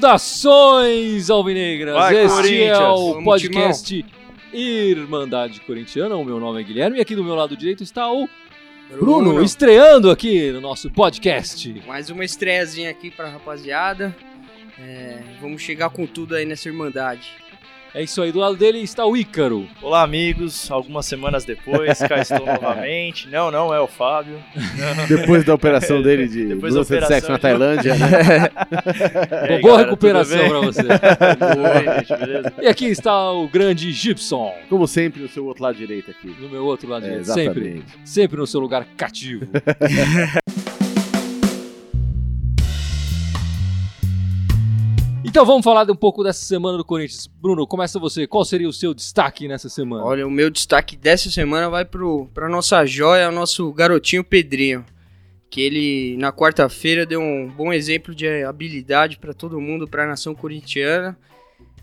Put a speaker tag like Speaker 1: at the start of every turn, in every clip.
Speaker 1: Saudações alvinegras!
Speaker 2: Vai,
Speaker 1: este é o podcast Irmandade Corintiana. O meu nome é Guilherme e aqui do meu lado direito está o Bruno, estreando aqui no nosso podcast.
Speaker 2: Mais uma estreiazinha aqui pra rapaziada. É, vamos chegar com tudo aí nessa irmandade.
Speaker 1: É isso aí, do lado dele está o Ícaro.
Speaker 3: Olá, amigos. Algumas semanas depois, cá estou novamente. Não, não é o Fábio.
Speaker 4: Depois da operação dele de
Speaker 3: Depois da
Speaker 4: de sexo
Speaker 3: operação
Speaker 4: na
Speaker 3: de-
Speaker 4: Tailândia, né?
Speaker 3: Aí,
Speaker 1: Boa
Speaker 3: galera,
Speaker 1: recuperação
Speaker 3: bem?
Speaker 1: você.
Speaker 3: Oi, gente, beleza?
Speaker 1: E aqui está o grande Gibson,
Speaker 4: Como sempre, no seu outro lado direito aqui.
Speaker 1: no meu outro lado
Speaker 4: É,
Speaker 1: direito. sempre,
Speaker 4: exatamente.
Speaker 1: sempre no seu lugar cativo. Então vamos falar de um pouco dessa semana do Corinthians. Bruno, começa você. Qual seria o seu destaque nessa semana?
Speaker 2: Olha, o meu destaque dessa semana vai pro, pra nossa joia, o nosso garotinho Pedrinho. Que ele, na quarta-feira, deu um bom exemplo de habilidade pra todo mundo, pra nação corintiana.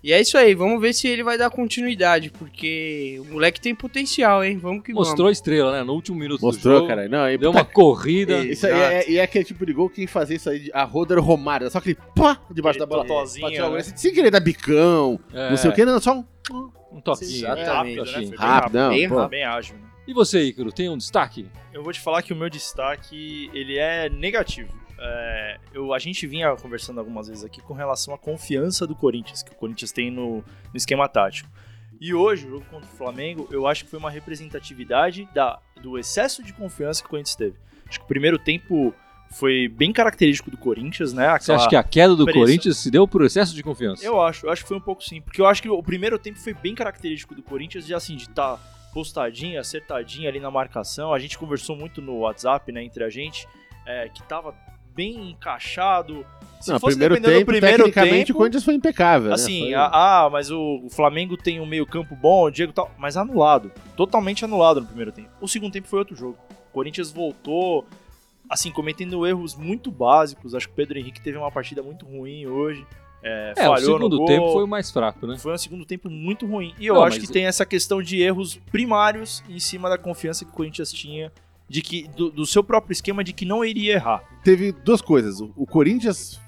Speaker 2: E é isso aí, vamos ver se ele vai dar continuidade, porque o moleque tem potencial, hein? Vamos que
Speaker 1: Mostrou a estrela, né? No último minuto do
Speaker 4: Mostrou,
Speaker 1: jogo.
Speaker 4: cara. Não, e
Speaker 1: Deu uma corrida.
Speaker 4: Isso aí é, e é aquele tipo de gol que fazia isso aí, a roda era o Romário, só aquele pá debaixo
Speaker 3: Aquele
Speaker 4: da bola. a
Speaker 3: né?
Speaker 4: Sem querer dar bicão,
Speaker 1: É,
Speaker 4: não sei o que, não, só um
Speaker 1: Um toquinho.
Speaker 2: Exatamente.
Speaker 3: Rápido, né?
Speaker 1: toquinho.
Speaker 3: Foi bem
Speaker 4: rápido, não,
Speaker 2: bem rápido.
Speaker 3: Bem ágil. né?
Speaker 1: E você, Ícaro, tem um destaque?
Speaker 3: Eu vou te falar que o meu destaque, ele é negativo. É, eu, a gente vinha conversando algumas vezes aqui com relação à confiança do Corinthians, que o Corinthians tem no, no esquema tático. E hoje, o jogo contra o Flamengo, eu acho que foi uma representatividade da, do excesso de confiança que o Corinthians teve. Acho que o primeiro tempo foi bem característico do Corinthians, né?
Speaker 1: Você
Speaker 3: Aquela-
Speaker 1: acha que a queda do
Speaker 3: pressa.
Speaker 1: Corinthians se deu por excesso de confiança?
Speaker 3: Eu acho, eu acho que foi um pouco sim. Porque eu acho que o primeiro tempo foi bem característico do Corinthians, de assim, de estar postadinho, acertadinho ali na marcação. A gente conversou muito no WhatsApp, né, entre a gente, é, que tava bem encaixado. Se
Speaker 4: Não,
Speaker 3: fosse
Speaker 4: primeiro tempo,
Speaker 3: do primeiro
Speaker 4: tecnicamente,
Speaker 3: tempo,
Speaker 4: o Corinthians foi impecável.
Speaker 3: Assim,
Speaker 4: né? Foi-
Speaker 3: ah, ah, mas o, o Flamengo tem um meio campo bom, o Diego tal, mas anulado. Totalmente anulado no primeiro tempo. O segundo tempo foi outro jogo. O Corinthians voltou, assim, cometendo erros muito básicos. Acho que o Pedro Henrique teve uma partida muito ruim hoje. É,
Speaker 1: É, o
Speaker 3: falhou no
Speaker 1: segundo
Speaker 3: gol.
Speaker 1: tempo foi o mais fraco, né?
Speaker 3: Foi um segundo tempo muito ruim. E eu
Speaker 1: Não,
Speaker 3: acho que tem essa questão de erros primários em cima da confiança que o Corinthians tinha de que do, do seu próprio esquema de que não iria errar.
Speaker 4: Teve duas coisas. O, o Corinthians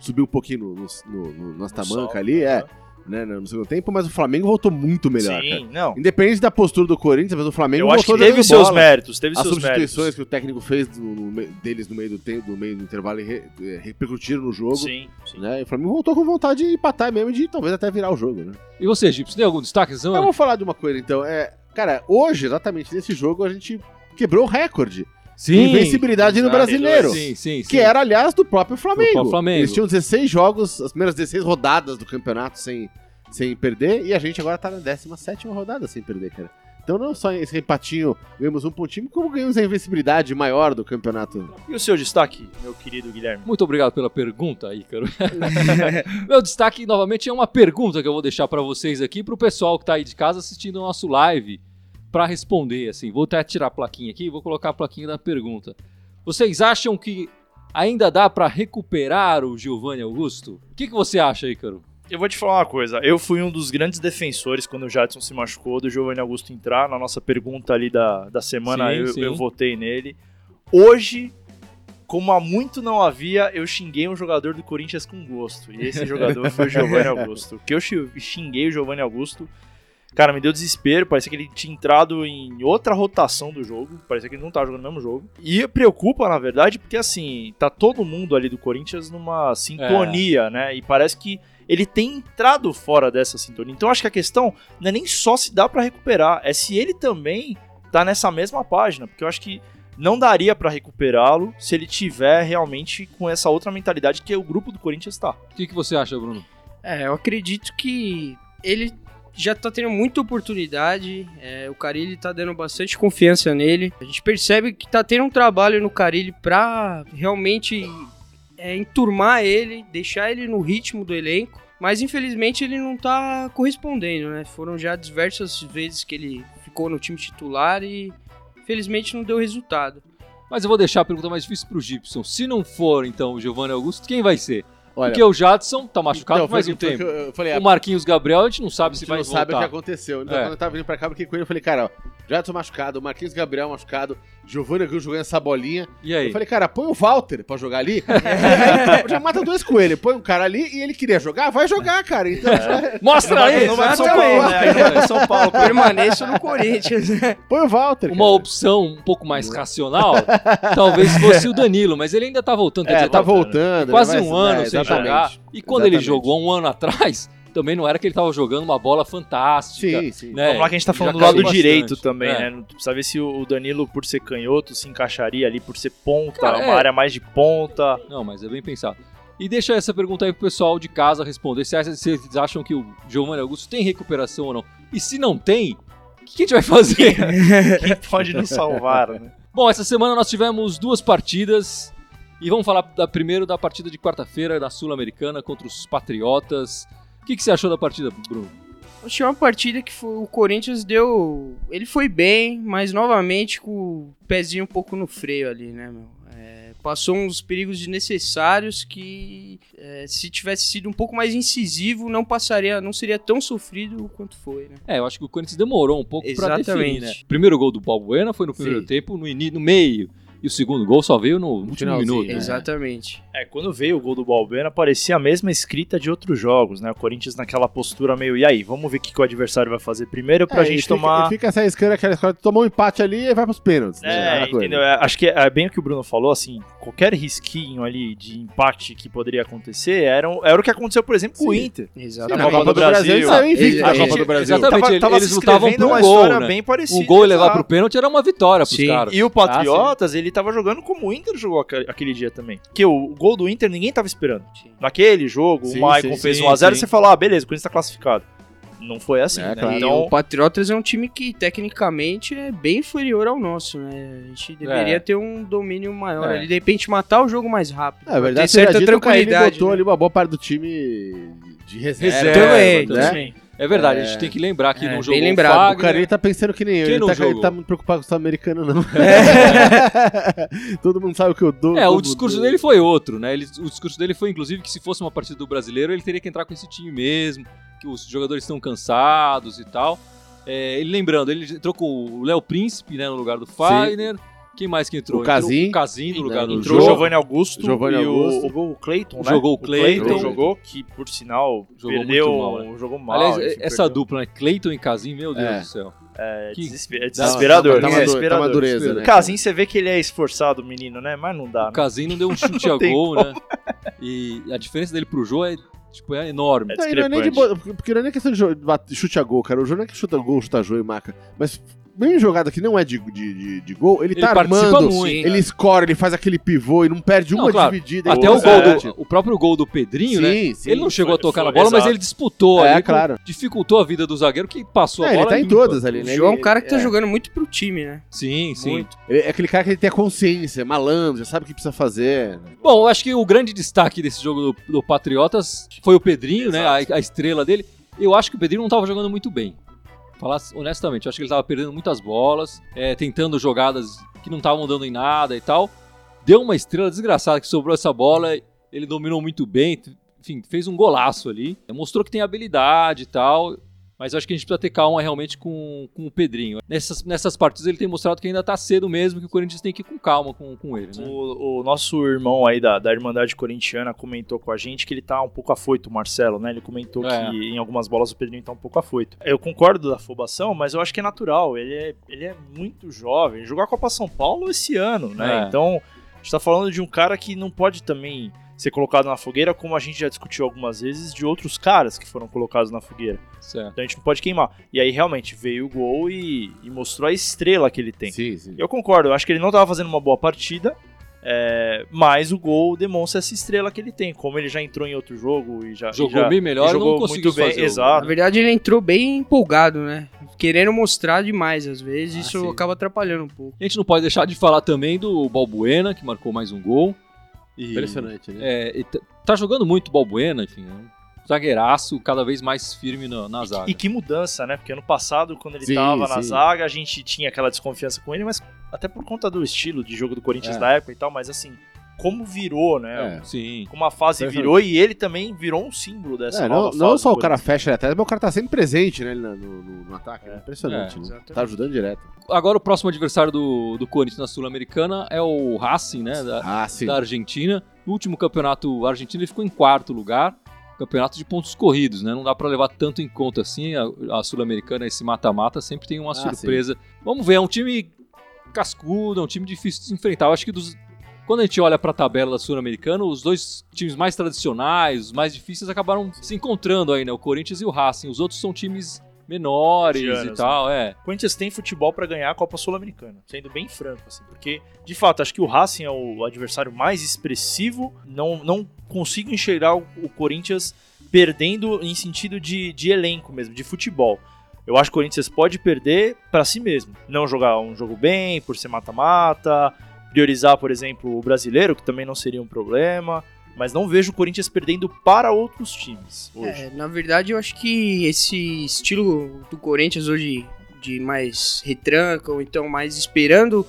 Speaker 4: subiu um pouquinho no, no, no, no, nas
Speaker 3: No
Speaker 4: tamanca
Speaker 3: sol,
Speaker 4: ali, é,
Speaker 3: né?
Speaker 4: no segundo tempo, mas o Flamengo voltou muito melhor, cara.
Speaker 3: Sim, não.
Speaker 4: Independente da postura do Corinthians, mas o Flamengo
Speaker 3: Eu acho que
Speaker 4: voltou
Speaker 3: teve seus
Speaker 4: bola.
Speaker 3: méritos, teve
Speaker 4: As
Speaker 3: seus
Speaker 4: substituições
Speaker 3: méritos.
Speaker 4: que o técnico fez no- deles no meio do tempo, no meio do intervalo, e re- eh, repercutiram no jogo.
Speaker 3: Sim, sim.
Speaker 4: Né? E o Flamengo voltou com vontade de empatar mesmo e de talvez até virar o jogo, né?
Speaker 1: E você, Gibson, tem algum destaque essa
Speaker 4: Eu vou falar de uma coisa então. É, cara, hoje, exatamente nesse jogo, a gente quebrou o recorde de invencibilidade no brasileiro.
Speaker 1: Sim, sim, sim.
Speaker 4: Que era, aliás, do próprio Flamengo.
Speaker 1: Do próprio Flamengo.
Speaker 4: Eles tinham 16 jogos, as primeiras 16 rodadas do campeonato sem, sem perder, e a gente agora tá na 17 rodada sem perder, cara. Então não só esse empatinho, ganhamos um pontinho, como ganhamos a invencibilidade maior do campeonato.
Speaker 3: E o seu destaque, meu querido Guilherme?
Speaker 1: Muito obrigado pela pergunta, Ícaro. Meu destaque, novamente, é uma pergunta que eu vou deixar pra vocês aqui, pro pessoal que tá aí de casa assistindo o nosso live, pra responder, assim. Vou até tirar a plaquinha aqui e vou colocar a plaquinha da pergunta. Vocês acham que ainda dá pra recuperar o Giovanni Augusto? O que, que você acha, Ícaro?
Speaker 3: Eu vou te falar uma coisa. Eu fui um dos grandes defensores quando o Jadson se machucou, do Giovanni Augusto entrar. Na nossa pergunta ali da, da semana,
Speaker 1: Sim,
Speaker 3: eu,
Speaker 1: sim.
Speaker 3: eu votei nele. Hoje, como há muito não havia, eu xinguei um jogador do Corinthians com gosto. E esse jogador foi o Giovanni Augusto. Que eu xi- xinguei o Giovanni Augusto. Cara, me deu desespero. Parecia que ele tinha entrado em outra rotação do jogo. Parecia que ele não tava jogando o mesmo jogo. E preocupa, na verdade, porque assim, tá todo mundo ali do Corinthians numa sintonia, né? E parece que ele tem entrado fora dessa sintonia. Então acho que a questão não é nem só se dá pra recuperar, é se ele também tá nessa mesma página, porque eu acho que não daria pra recuperá-lo se ele tiver realmente com essa outra mentalidade que o grupo do Corinthians tá.
Speaker 1: O que, que você acha, Bruno?
Speaker 2: É, eu acredito que ele já tá tendo muita oportunidade. é, o Carilli tá dando bastante confiança nele. A gente percebe que tá tendo um trabalho no Carilli pra realmente é, enturmar ele, deixar ele no ritmo do elenco. Mas infelizmente ele não tá correspondendo, né? Foram já diversas vezes que ele ficou no time titular e infelizmente não deu resultado.
Speaker 1: Mas eu vou deixar a pergunta mais difícil pro Gibson. Se não for, então, o Giovanni Augusto, quem vai ser?
Speaker 4: Olha,
Speaker 1: Porque o Jadson tá machucado
Speaker 4: então,
Speaker 1: faz um tempo.
Speaker 4: Eu, eu falei,
Speaker 1: O Marquinhos Gabriel, a gente não sabe
Speaker 4: a
Speaker 1: se
Speaker 4: gente
Speaker 1: vai
Speaker 4: não sabe o que
Speaker 1: voltar.
Speaker 4: aconteceu. Então,
Speaker 1: É.
Speaker 4: quando eu tava vindo pra cá, eu fiquei com ele e falei, cara, ó, Jadson machucado, Marquinhos Gabriel machucado, Giovanni Aguirre jogando essa bolinha.
Speaker 1: E aí?
Speaker 4: Eu falei, cara, põe o Walter pra jogar ali. já mata dois coelhos. Põe um cara ali e ele queria jogar, vai jogar, cara. Então, já-
Speaker 1: Mostra aí!
Speaker 3: não vai São. Paulo, né? São Paulo.
Speaker 2: Permaneça no Corinthians. né?
Speaker 4: põe o Walter.
Speaker 1: Uma opção um pouco mais racional, talvez fosse o Danilo, mas ele ainda tá voltando. Quer
Speaker 4: É,
Speaker 1: dizer,
Speaker 4: tá
Speaker 1: tá
Speaker 4: voltando.
Speaker 1: quase
Speaker 4: né,
Speaker 1: um ano
Speaker 4: é,
Speaker 1: sem jogar. E quando ele
Speaker 4: Exatamente.
Speaker 1: jogou um ano atrás, também não era que ele tava jogando uma bola fantástica.
Speaker 4: Sim, sim.
Speaker 1: né?
Speaker 3: Vamos lá que a gente tá
Speaker 1: Já
Speaker 3: falando do lado
Speaker 1: bastante.
Speaker 3: direito também,
Speaker 1: É.
Speaker 3: né? Precisa ver se o Danilo, por ser canhoto, se encaixaria ali, por ser ponta,
Speaker 1: Cara,
Speaker 3: uma
Speaker 1: é.
Speaker 3: área mais de ponta.
Speaker 1: Não, mas é bem pensado. E deixa essa pergunta aí pro pessoal de casa responder. Se Vocês acham que o Giovanni Augusto tem recuperação ou não? E se não tem, o que a gente vai fazer?
Speaker 3: Quem pode nos salvar, né?
Speaker 1: Bom, essa semana nós tivemos duas partidas. E vamos falar da, primeiro da partida de quarta-feira da Sul-Americana contra os Patriotas. O que, que você achou da partida, Bruno?
Speaker 2: Achei uma partida que foi- o Corinthians deu. Ele foi bem, mas novamente com o pezinho um pouco no freio ali, né, meu? É, passou uns perigos desnecessários que, é, se tivesse sido um pouco mais incisivo, não passaria, não seria tão sofrido quanto foi, né?
Speaker 1: É, eu acho que o Corinthians demorou um pouco pra
Speaker 2: Exatamente.
Speaker 1: definir, né? O primeiro gol do Balbuena foi no primeiro
Speaker 4: Sim.
Speaker 1: tempo, no, no meio. E o segundo gol só veio no último
Speaker 4: finalzinho,
Speaker 1: minuto. Né?
Speaker 2: Exatamente.
Speaker 3: É, quando veio o gol do Balbuena, parecia a mesma escrita de outros jogos, né? O Corinthians naquela postura meio, e aí, vamos ver o que, que o adversário vai fazer primeiro pra
Speaker 4: É, e
Speaker 3: gente
Speaker 4: fica,
Speaker 3: tomar...
Speaker 4: e Fica essa escana, aquela escola, tomou um empate ali e vai pros pênaltis. né?
Speaker 3: É,
Speaker 4: coisa.
Speaker 3: entendeu? É, acho que é bem o que o Bruno falou, assim, qualquer risquinho ali de empate que poderia acontecer era, o- era o que aconteceu, por exemplo, com o. Inter.
Speaker 2: Exatamente.
Speaker 3: Na Copa do Brasil,
Speaker 4: invicto
Speaker 2: a
Speaker 4: Copa do Brasil.
Speaker 1: exatamente.
Speaker 3: Tava, tava
Speaker 1: eles lutavam por um
Speaker 3: uma
Speaker 1: gol,
Speaker 3: história
Speaker 1: né?
Speaker 3: bem parecida.
Speaker 1: Um gol e levar pro pênalti era uma vitória pros
Speaker 2: Sim.
Speaker 1: caras.
Speaker 3: E o Patriotas, ele tava jogando como o Inter jogou aque- aquele dia também. Porque o gol do Inter ninguém tava esperando.
Speaker 2: Sim.
Speaker 3: Naquele jogo,
Speaker 4: Sim,
Speaker 3: o Maicon
Speaker 4: sim,
Speaker 3: fez
Speaker 1: sim,
Speaker 3: 1x0 e
Speaker 1: sim.
Speaker 3: você fala, ah, beleza, o Corinthians tá classificado. Não foi assim,
Speaker 4: É,
Speaker 3: né?
Speaker 4: claro.
Speaker 2: E
Speaker 3: Então,
Speaker 2: o Patriotas é um time que tecnicamente é bem inferior ao nosso, né? A gente deveria
Speaker 1: É.
Speaker 2: ter um domínio maior
Speaker 1: É.
Speaker 2: ali, de repente matar o jogo mais rápido.
Speaker 4: É, a verdade,
Speaker 2: ter certa tranquilidade.
Speaker 4: botou
Speaker 2: né?
Speaker 4: ali uma boa parte do time de reserva.
Speaker 1: Reserva,
Speaker 2: Também,
Speaker 1: né?
Speaker 2: também.
Speaker 1: É verdade, a
Speaker 4: É.
Speaker 1: gente tem que lembrar que
Speaker 2: É,
Speaker 1: não
Speaker 2: bem
Speaker 1: jogou
Speaker 2: lembrado.
Speaker 1: o
Speaker 4: O
Speaker 1: Fagner.
Speaker 4: Carilli tá pensando que nem eu. Ele
Speaker 1: não
Speaker 4: tá,
Speaker 1: jogou?
Speaker 4: ele tá muito preocupado com o sul-americano, não. Todo mundo sabe o que eu dou.
Speaker 1: É, o discurso
Speaker 4: dou.
Speaker 1: dele foi outro, né? Ele- o discurso dele foi, inclusive, que se fosse uma partida do brasileiro, ele teria que entrar com esse time mesmo, os jogadores estão cansados e tal. É, ele lembrando, ele entrou com o Léo Príncipe, né, no lugar do Fagner. Quem mais que entrou?
Speaker 4: O Casim.
Speaker 1: Entrou o Casim no lugar do
Speaker 3: entrou o. Giovanni Augusto,
Speaker 4: Giovanni
Speaker 3: e
Speaker 4: Augusto.
Speaker 3: O, o, o Cleiton, né?
Speaker 1: Jogou o Cleiton.
Speaker 3: jogou, que por sinal
Speaker 1: Jogou
Speaker 3: perdeu,
Speaker 1: muito mal, né?
Speaker 3: jogou mal.
Speaker 1: Aliás,
Speaker 3: enfim,
Speaker 1: essa
Speaker 3: perdeu.
Speaker 1: dupla, né? Cleiton e Casim, meu Deus
Speaker 4: É.
Speaker 1: do céu.
Speaker 3: É,
Speaker 1: que-
Speaker 3: desesper- é desesperador.
Speaker 4: Tá tá
Speaker 3: desesperador.
Speaker 4: uma dureza, né?
Speaker 3: O Casim, você vê que ele é esforçado, menino, né? Mas não dá,
Speaker 1: O
Speaker 3: né?
Speaker 1: Casim não deu um chute a gol, né? E a diferença dele pro Jô é, tipo, é enorme.
Speaker 3: É
Speaker 4: Não, não é nem de porque não é nem questão de chute a gol, cara. O jogo não é que chuta gol, chuta jogo e marca. Mas mesmo em jogada que não é de, de, de, de gol, ele,
Speaker 1: Ele
Speaker 4: tá armando.
Speaker 1: muito.
Speaker 4: Ele escora, ele faz aquele pivô e não perde
Speaker 1: Não,
Speaker 4: uma
Speaker 1: claro.
Speaker 4: dividida.
Speaker 1: Até
Speaker 4: ele
Speaker 1: o gol do, o próprio gol do Pedrinho, né?
Speaker 4: Sim, sim.
Speaker 1: Ele não chegou
Speaker 3: Foi-
Speaker 1: a tocar
Speaker 3: foi-
Speaker 1: na bola, mas
Speaker 3: exato.
Speaker 1: ele disputou
Speaker 4: É,
Speaker 1: ali,
Speaker 4: claro.
Speaker 1: dificultou a vida do zagueiro que passou
Speaker 4: É,
Speaker 1: a
Speaker 4: ele
Speaker 1: bola.
Speaker 4: tá em
Speaker 1: limpa.
Speaker 4: todas ali,
Speaker 2: O
Speaker 4: né?
Speaker 2: João é um
Speaker 4: Ele-
Speaker 2: cara que tá
Speaker 4: é.
Speaker 2: jogando muito pro time, né?
Speaker 1: Sim, sim.
Speaker 2: Muito.
Speaker 4: Ele é aquele cara que ele tem a consciência, é malandro, já sabe o que precisa fazer.
Speaker 1: Bom, eu acho que o grande destaque desse jogo do, do Patriotas foi o Pedrinho, né? A, a estrela dele. Eu acho que o Pedrinho não estava jogando muito bem. Falar honestamente, eu acho que ele estava perdendo muitas bolas, é, tentando jogadas que não estavam dando em nada e tal. Deu uma estrela desgraçada que sobrou essa bola, ele dominou muito bem, enfim, fez um golaço ali. Mostrou que tem habilidade e tal. Mas eu acho que a gente precisa ter calma realmente com, com o Pedrinho. Nessas, nessas partidas ele tem mostrado que ainda tá cedo mesmo, que o Corinthians tem que ir com calma com, com ele, né?
Speaker 3: O, o nosso irmão aí da, da Irmandade Corintiana comentou com a gente que ele tá um pouco afoito, o Marcelo, né? Ele comentou
Speaker 1: É.
Speaker 3: que em algumas bolas o Pedrinho tá um pouco afoito. Eu concordo da afobação, mas eu acho que é natural. Ele é, ele é muito jovem. Jogou a Copa São Paulo esse ano, né?
Speaker 1: É.
Speaker 3: Então, a gente tá falando de um cara que não pode também ser colocado na fogueira, como a gente já discutiu algumas vezes, de outros caras que foram colocados na fogueira.
Speaker 1: Certo.
Speaker 3: Então a gente não pode queimar. E aí realmente veio o gol e, e mostrou a estrela que ele tem.
Speaker 4: Sim, sim.
Speaker 3: Eu concordo, eu acho que ele não estava fazendo uma boa partida, é, mas o gol demonstra essa estrela que ele tem. Como ele já entrou em outro jogo e já.
Speaker 1: Jogou
Speaker 3: e já,
Speaker 1: bem melhor,
Speaker 3: e jogou
Speaker 1: não conseguiu
Speaker 3: muito bem, exato.
Speaker 2: Na verdade, ele entrou bem empolgado, né? Querendo mostrar demais, às vezes.
Speaker 1: Ah,
Speaker 2: isso
Speaker 1: sim.
Speaker 2: acaba atrapalhando um pouco.
Speaker 1: A gente não pode deixar de falar também do Balbuena, que marcou mais um gol. E,
Speaker 4: Impressionante, né?
Speaker 1: É, e tá- jogando muito Balbuena, enfim, é zagueiraço cada vez mais firme na, na zaga.
Speaker 3: E que mudança, né? Porque ano passado, quando ele
Speaker 4: Sim,
Speaker 3: tava na zaga, a gente tinha aquela desconfiança com ele, mas até por conta do estilo de jogo do Corinthians
Speaker 4: É.
Speaker 3: da época e tal, mas assim, como virou, né?
Speaker 4: É.
Speaker 1: Sim.
Speaker 3: Como a fase
Speaker 4: Perfeito.
Speaker 3: virou e ele também virou um símbolo dessa
Speaker 4: É,
Speaker 3: nova
Speaker 4: não, não só o cara fecha ele atrás, mas o cara tá sempre presente, né? No, no- no- ataque. É,
Speaker 3: É.
Speaker 4: impressionante,
Speaker 1: É,
Speaker 4: né? Tá ajudando direto.
Speaker 1: Agora o próximo adversário do, do Corinthians na Sul-Americana é o Racing, né? Da,
Speaker 4: Ah, sim.
Speaker 1: da Argentina. No último campeonato argentino ele ficou em quarto lugar. Campeonato de pontos corridos, né? Não dá pra levar tanto em conta assim. A, a Sul-Americana, esse mata-mata, sempre tem uma
Speaker 4: Ah,
Speaker 1: surpresa. Vamos ver, é um time cascudo, é um time difícil de se enfrentar. Eu acho que dos- quando a gente olha pra tabela da Sul-Americana, os dois times mais tradicionais, os mais difíceis, acabaram se encontrando aí, né? O Corinthians e o Racing. Os outros são times menores e
Speaker 3: Medianos,
Speaker 1: tal, é.
Speaker 3: O Corinthians tem futebol pra ganhar a Copa Sul-Americana, sendo bem franco, assim, porque, de fato, acho que o Racing é o adversário mais expressivo, não, não consigo enxergar o, o Corinthians perdendo em sentido de, de elenco mesmo, de futebol. Eu acho que o Corinthians pode perder pra si mesmo, não jogar um jogo bem, por ser mata-mata, priorizar, por exemplo, o brasileiro, que também não seria um problema, mas não vejo o Corinthians perdendo para outros times hoje.
Speaker 2: É, na verdade, eu acho que esse estilo do Corinthians hoje de mais retranca ou então mais esperando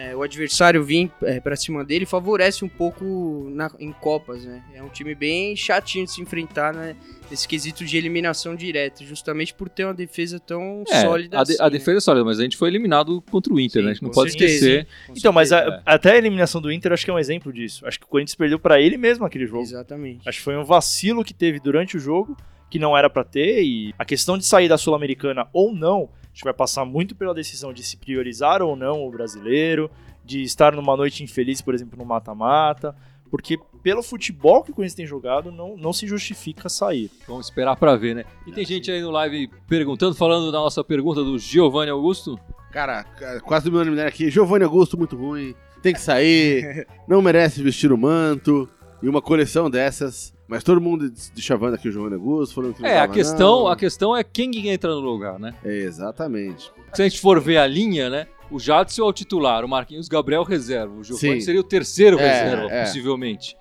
Speaker 2: é, o adversário vir é, para cima dele favorece um pouco na- em Copas, né? É um time bem chatinho de se enfrentar né, nesse quesito de eliminação direta, justamente por ter uma defesa tão
Speaker 1: É,
Speaker 2: sólida
Speaker 1: a, de-
Speaker 2: assim,
Speaker 1: a
Speaker 2: né?
Speaker 1: defesa é sólida, mas a gente foi eliminado contra o Inter,
Speaker 2: Sim,
Speaker 1: né? A gente não pode
Speaker 2: certeza.
Speaker 1: esquecer.
Speaker 3: Então, mas a-
Speaker 2: certeza.
Speaker 3: até a eliminação do Inter, acho que é um exemplo disso. Acho que o Corinthians perdeu pra ele mesmo aquele jogo.
Speaker 2: Exatamente.
Speaker 3: Acho que foi um vacilo que teve durante o jogo, que não era pra ter, e a questão de sair da Sul-Americana ou não, acho que vai passar muito pela decisão de se priorizar ou não o brasileiro, de estar numa noite infeliz, por exemplo, no mata-mata, porque pelo futebol que o Corinthians tem jogado, não, não se justifica sair.
Speaker 1: Vamos esperar pra ver, né? E tem gente aí no live perguntando, falando da nossa pergunta do Giovanni Augusto.
Speaker 4: Cara, ca- quase do meu unanimidade aqui. Giovanni Augusto, muito ruim. Tem que sair. não merece vestir o manto. E uma coleção dessas. Mas todo mundo deixavando aqui o Giovanni Augusto, falando que
Speaker 1: É, a questão,
Speaker 4: não.
Speaker 1: a questão é quem que entra no lugar, né?
Speaker 4: É, exatamente.
Speaker 1: Se a gente for ver a linha, né? O Jadson é o titular, o Marquinhos Gabriel reserva. O Giovanni seria o terceiro
Speaker 4: É,
Speaker 1: reserva,
Speaker 4: é.
Speaker 1: possivelmente.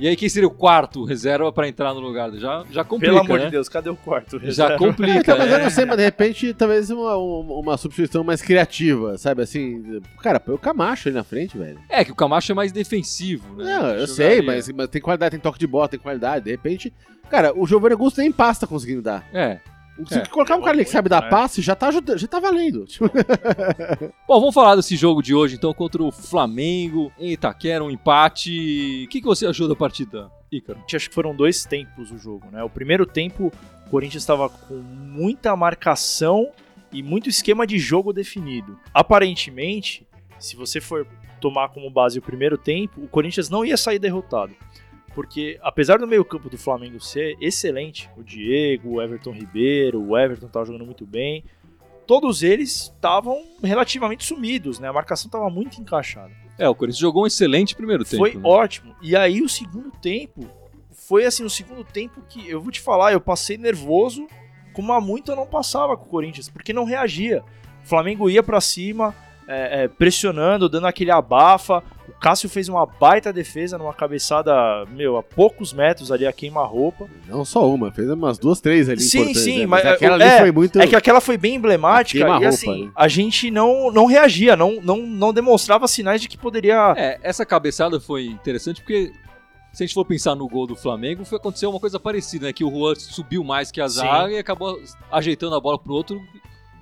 Speaker 1: E aí, quem seria o quarto reserva pra entrar no lugar? Já, já complica,
Speaker 3: Pelo amor
Speaker 1: né?
Speaker 3: de Deus, cadê o quarto?
Speaker 1: Já
Speaker 4: É,
Speaker 1: complica,
Speaker 4: então, mas eu
Speaker 1: né?
Speaker 4: não sei, mas de repente, talvez uma, uma, uma substituição mais criativa, sabe? Assim, cara, põe o Camacho ali na frente, velho.
Speaker 1: É, que o Camacho é mais defensivo, né?
Speaker 4: Não, eu
Speaker 1: Jogaria.
Speaker 4: sei, mas, mas tem qualidade, tem toque de bola, tem qualidade. De repente, cara, o Giovanni Augusto nem pasta conseguindo dar.
Speaker 1: É.
Speaker 4: Se
Speaker 1: É.
Speaker 4: colocar um cara ali que sabe dar
Speaker 3: né?
Speaker 4: passe, já tá, ajudando, já tá valendo. Tipo,
Speaker 1: Bom, vamos falar desse jogo de hoje, então, contra o Flamengo em Itaquera, um empate. O que, que você achou da partida, Ícaro?
Speaker 3: Acho que foram dois tempos o jogo, né? O primeiro tempo, o Corinthians estava com muita marcação e muito esquema de jogo definido. Aparentemente, se você for tomar como base o primeiro tempo, o Corinthians não ia sair derrotado. Porque apesar do meio-campo do Flamengo ser excelente, o Diego, o Everton Ribeiro, o Everton estava jogando muito bem, todos eles estavam relativamente sumidos, né? A marcação estava muito encaixada.
Speaker 1: É, o Corinthians jogou um excelente primeiro tempo.
Speaker 3: Foi
Speaker 1: né?
Speaker 3: ótimo. E aí o segundo tempo foi assim, o segundo tempo que eu vou te falar, eu passei nervoso, como há muito eu não passava com o Corinthians, porque não reagia. O Flamengo ia pra cima, é, é, pressionando, dando aquele abafa. O Cássio fez uma baita defesa numa cabeçada, meu, a poucos metros ali a queima-roupa.
Speaker 4: não só uma, fez umas duas, três ali
Speaker 3: Sim, sim,
Speaker 4: né?
Speaker 3: mas,
Speaker 4: aquela
Speaker 3: é,
Speaker 4: ali foi muito...
Speaker 3: É que aquela foi bem emblemática e assim,
Speaker 4: né?
Speaker 3: a gente não, não reagia, não, não, não demonstrava sinais de que poderia.
Speaker 1: É, essa cabeçada foi interessante porque se a gente for pensar no gol do Flamengo, foi acontecer uma coisa parecida, né? Que o Juan subiu mais que a
Speaker 3: Sim.
Speaker 1: zaga e acabou ajeitando a bola pro outro.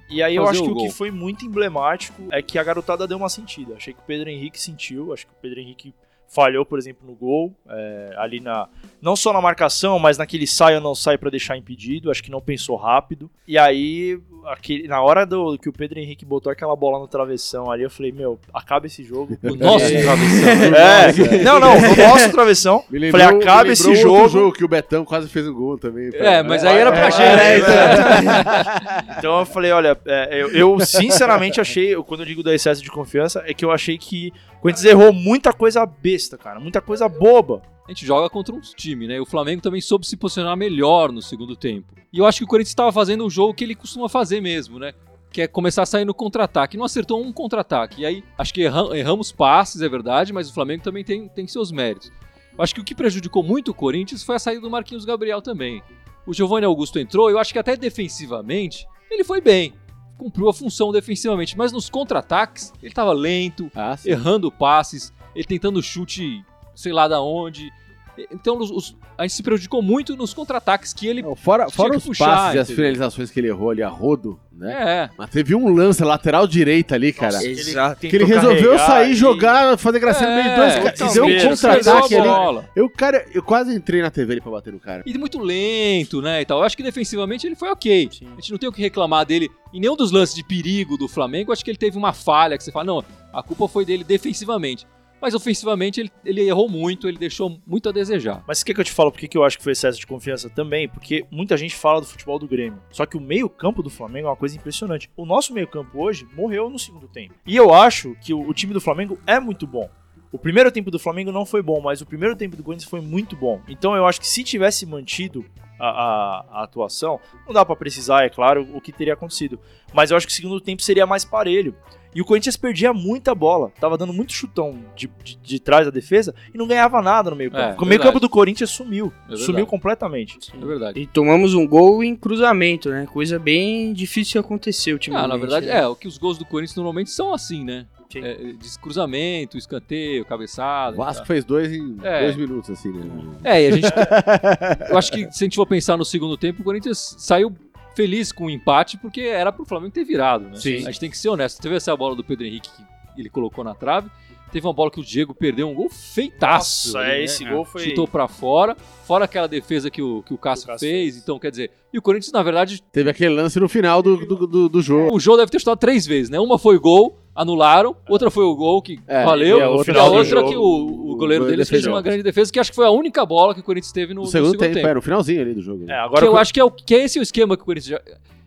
Speaker 3: E aí eu acho que
Speaker 1: o
Speaker 3: o que foi muito emblemático é que a garotada deu uma sentida. Achei que o Pedro Henrique sentiu, acho que o Pedro Henrique falhou, por exemplo, no gol, é, ali na não só na marcação, mas naquele sai ou não sai pra deixar impedido, acho que não pensou rápido. E aí, aquele, na hora do que o Pedro Henrique botou aquela bola no travessão ali, eu falei, meu, acaba esse jogo.
Speaker 1: O nosso
Speaker 3: É.
Speaker 1: travessão.
Speaker 3: É, não, não, no nosso travessão.
Speaker 4: Me lembrou,
Speaker 3: falei, acaba
Speaker 4: me
Speaker 3: esse jogo.
Speaker 4: jogo que o Betão quase fez um gol também.
Speaker 1: É, mas aí era pra
Speaker 3: É,
Speaker 1: gente.
Speaker 3: é,
Speaker 1: né?
Speaker 3: Então eu falei, olha, é, eu, eu sinceramente achei, quando eu digo do excesso de confiança, é que eu achei que o Corinthians errou muita coisa besta, cara, muita coisa boba.
Speaker 1: A gente joga contra um time, né? E o Flamengo também soube se posicionar melhor no segundo tempo. E eu acho que o Corinthians estava fazendo o jogo que ele costuma fazer mesmo, né? Que é começar a sair no contra-ataque. Não acertou um contra-ataque. E aí, acho que erra- erramos passes, é verdade, mas o Flamengo também tem, tem seus méritos. Eu acho que o que prejudicou muito o Corinthians foi a saída do Marquinhos Gabriel também. O Giovanni Augusto entrou, eu acho que até defensivamente ele foi bem. Cumpriu a função defensivamente, mas nos contra-ataques ele estava lento,
Speaker 4: Ah,
Speaker 1: errando passes, ele tentando chute sei lá da onde. Então os- os- a gente se prejudicou muito nos contra-ataques que ele.
Speaker 4: Não, Fora,
Speaker 1: Tinha
Speaker 4: fora
Speaker 1: que
Speaker 4: os
Speaker 1: puxar,
Speaker 4: passes e as finalizações que ele errou ali a rodo, né?
Speaker 1: É.
Speaker 4: Mas teve um lance lateral direita ali, cara.
Speaker 3: Nossa,
Speaker 2: Exato.
Speaker 4: que ele
Speaker 3: tentou
Speaker 4: resolveu sair,
Speaker 3: e-
Speaker 4: jogar, fazer gracinha no meio de dois
Speaker 1: É,
Speaker 4: caras. E deu um contra-ataque ali. Eu, cara, eu quase entrei na TV ali pra bater no cara.
Speaker 1: E muito lento, né? E tal. Eu acho que defensivamente ele foi ok.
Speaker 2: Sim.
Speaker 1: A gente não tem o que reclamar dele. Em nenhum dos lances de perigo do Flamengo, eu acho que ele teve uma falha que você fala, não, a culpa foi dele defensivamente. Mas ofensivamente ele, ele errou muito, ele deixou muito a desejar.
Speaker 3: Mas o que, que eu te falo? Por que, que eu acho que foi excesso de confiança também? Porque muita gente fala do futebol do Grêmio. Só que o meio-campo do Flamengo é uma coisa impressionante. O nosso meio-campo hoje morreu no segundo tempo. E eu acho que o, o time do Flamengo é muito bom. O primeiro tempo do Flamengo não foi bom, mas o primeiro tempo do Corinthians foi muito bom. Então eu acho que se tivesse mantido a, a- a atuação, não dá pra precisar, é claro, o que teria acontecido. Mas eu acho que o segundo tempo seria mais parelho. E o Corinthians perdia muita bola. Tava dando muito chutão de, de, de trás da defesa e não ganhava nada no meio campo.
Speaker 1: É,
Speaker 3: o meio
Speaker 1: verdade.
Speaker 3: campo do Corinthians sumiu.
Speaker 1: É
Speaker 3: sumiu completamente.
Speaker 1: É verdade.
Speaker 2: E tomamos um gol em cruzamento, né? Coisa bem difícil de acontecer
Speaker 1: Ah,
Speaker 2: ultimamente.
Speaker 1: na verdade,
Speaker 2: né?
Speaker 1: é, o que os gols do Corinthians normalmente são assim, né? É, de cruzamento, escanteio, cabeçada.
Speaker 4: O Vasco fez dois em
Speaker 1: É.
Speaker 4: dois minutos, assim, né?
Speaker 1: É, e a gente. eu acho que se a gente for pensar no segundo tempo, o Corinthians saiu feliz com o empate, porque era pro Flamengo ter virado, né?
Speaker 3: Sim.
Speaker 1: A gente tem que ser honesto. Teve essa bola do Pedro Henrique que ele colocou na trave. Teve uma bola que o Diego perdeu um gol feitaço.
Speaker 3: Nossa,
Speaker 1: ali,
Speaker 3: é,
Speaker 1: né?
Speaker 3: esse gol foi.
Speaker 1: Chutou pra fora, fora aquela defesa que o, que o Cássio
Speaker 3: O Cássio
Speaker 1: fez.
Speaker 3: fez.
Speaker 1: Então, quer dizer, e o Corinthians, na verdade,
Speaker 4: Teve aquele lance no final do, do, do, do jogo.
Speaker 1: o jogo deve ter chutado três vezes, né? Uma foi gol, anularam, outra foi o gol que
Speaker 4: É,
Speaker 1: valeu,
Speaker 3: e a
Speaker 1: e a
Speaker 3: outra
Speaker 1: outra, que o, o goleiro
Speaker 4: o
Speaker 1: deles fez uma grande defesa, que acho que foi a única bola que o Corinthians teve no,
Speaker 4: No
Speaker 1: no
Speaker 4: segundo, tempo, é, no finalzinho ali do jogo.
Speaker 3: É,
Speaker 4: né?
Speaker 3: agora
Speaker 1: que eu
Speaker 3: o-
Speaker 1: acho que é, o, que é esse o esquema que o Corinthians já...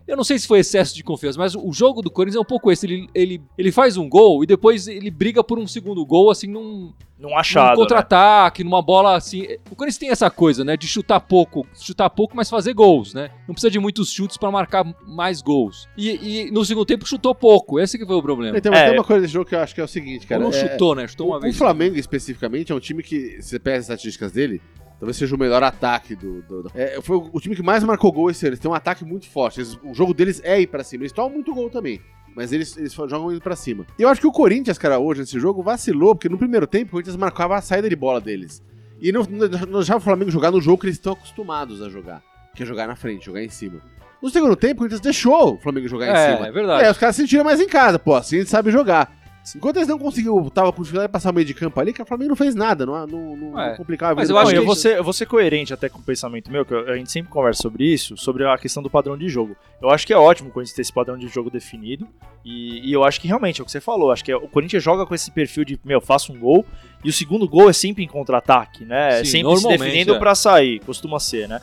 Speaker 1: Eu não sei se foi excesso de confiança, mas o jogo do Corinthians é um pouco esse. Ele, ele, ele faz um gol e depois ele briga por um segundo gol, assim, num,
Speaker 3: num
Speaker 1: num
Speaker 3: achado. né?
Speaker 1: contra-ataque, numa bola assim. O Corinthians tem essa coisa, né? De chutar pouco, chutar pouco, mas fazer gols, né? Não precisa de muitos chutes pra marcar mais gols. E, e no segundo tempo chutou pouco. Esse que foi o problema.
Speaker 4: Então, mas
Speaker 3: É.
Speaker 4: tem uma coisa desse jogo que eu acho que é o seguinte, cara.
Speaker 1: Ou não
Speaker 4: é-
Speaker 1: chutou, né? Chutou uma
Speaker 4: o,
Speaker 1: vez.
Speaker 4: o Flamengo, especificamente, é um time que, se você pega as estatísticas dele, talvez seja o melhor ataque do. do- do- é, foi o, o time que mais marcou gol esse ano. Eles têm um ataque muito forte. Eles- o jogo deles é ir pra cima. Eles tomam muito gol também. Mas eles, eles jogam indo pra cima. E eu acho que o Corinthians, cara, hoje nesse jogo, vacilou, porque no primeiro tempo o Corinthians marcava a saída de bola deles. E não, não, deixava o Flamengo jogar no jogo que eles estão acostumados a jogar. Que é jogar na frente, jogar em cima. No segundo tempo, o Corinthians deixou o Flamengo jogar em
Speaker 1: É,
Speaker 4: cima.
Speaker 1: é verdade.
Speaker 4: aí os caras se sentiram mais em casa, pô, assim a gente sabe jogar. Enquanto eles não conseguiram, tava com dificuldade de passar o meio de campo ali, que o Flamengo não fez nada, não, não, não,
Speaker 1: É.
Speaker 4: não complicava.
Speaker 1: Mas eu acho que
Speaker 3: eu, vou ser, eu vou ser coerente até com o pensamento meu, que a gente sempre conversa sobre isso, sobre a questão do padrão de jogo. Eu acho que é ótimo o Corinthians ter esse padrão de jogo definido. E, e eu acho que realmente é o que você falou. Acho que é- o Corinthians joga com esse perfil de, meu, faço um gol. E o segundo gol é sempre em contra-ataque, né? É
Speaker 1: Sim,
Speaker 3: sempre se defendendo
Speaker 1: é.
Speaker 3: pra sair, costuma ser, né?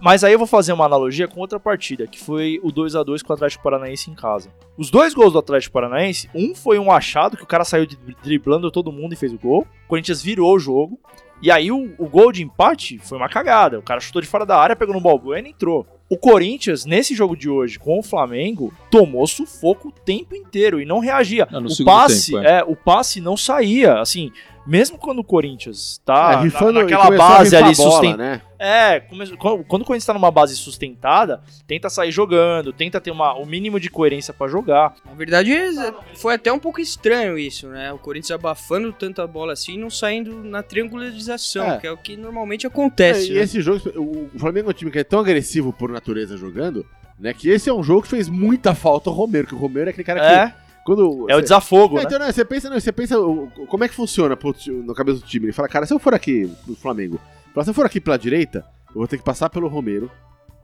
Speaker 3: Mas aí eu vou fazer uma analogia com outra partida, que foi o 2 a 2 com o Atlético Paranaense em casa. Os dois gols do Atlético Paranaense, um foi um achado que o cara saiu driblando todo mundo e fez o gol. O Corinthians virou o jogo. E aí o, o gol de empate foi uma cagada. O cara chutou de fora da área, pegou no Balbuena e entrou. O Corinthians, nesse jogo de hoje com o Flamengo, tomou sufoco o tempo inteiro e não reagia.
Speaker 1: Ah,
Speaker 3: o passe,
Speaker 1: tempo,
Speaker 3: é. o passe não saía, assim, mesmo quando o Corinthians tá
Speaker 4: É,
Speaker 3: na-
Speaker 4: rifando,
Speaker 3: naquela
Speaker 4: começou a
Speaker 3: base ali sustentada.
Speaker 4: né?
Speaker 3: É, come- quando, quando o Corinthians tá numa base sustentada, tenta sair jogando, tenta ter uma, o mínimo de coerência pra jogar.
Speaker 2: Na verdade, é- foi até um pouco estranho isso, né? O Corinthians abafando tanta bola assim e não saindo na triangularização,
Speaker 4: É.
Speaker 2: que é o que normalmente acontece.
Speaker 4: e
Speaker 2: né?
Speaker 4: esse jogo, o o Flamengo é um time que é tão agressivo por natureza jogando, né? Que esse é um jogo que fez muita falta ao Romero, que o Romero é aquele cara que.
Speaker 3: É,
Speaker 4: Quando,
Speaker 3: é o
Speaker 4: cê-
Speaker 3: desafogo,
Speaker 4: É,
Speaker 3: né?
Speaker 4: então, né, você pensa, não, você pensa o- o- como é que funciona pro no cabeça do time. Ele fala, cara, se eu for aqui pro Flamengo, se eu for aqui pela direita, eu vou ter que passar pelo Romero,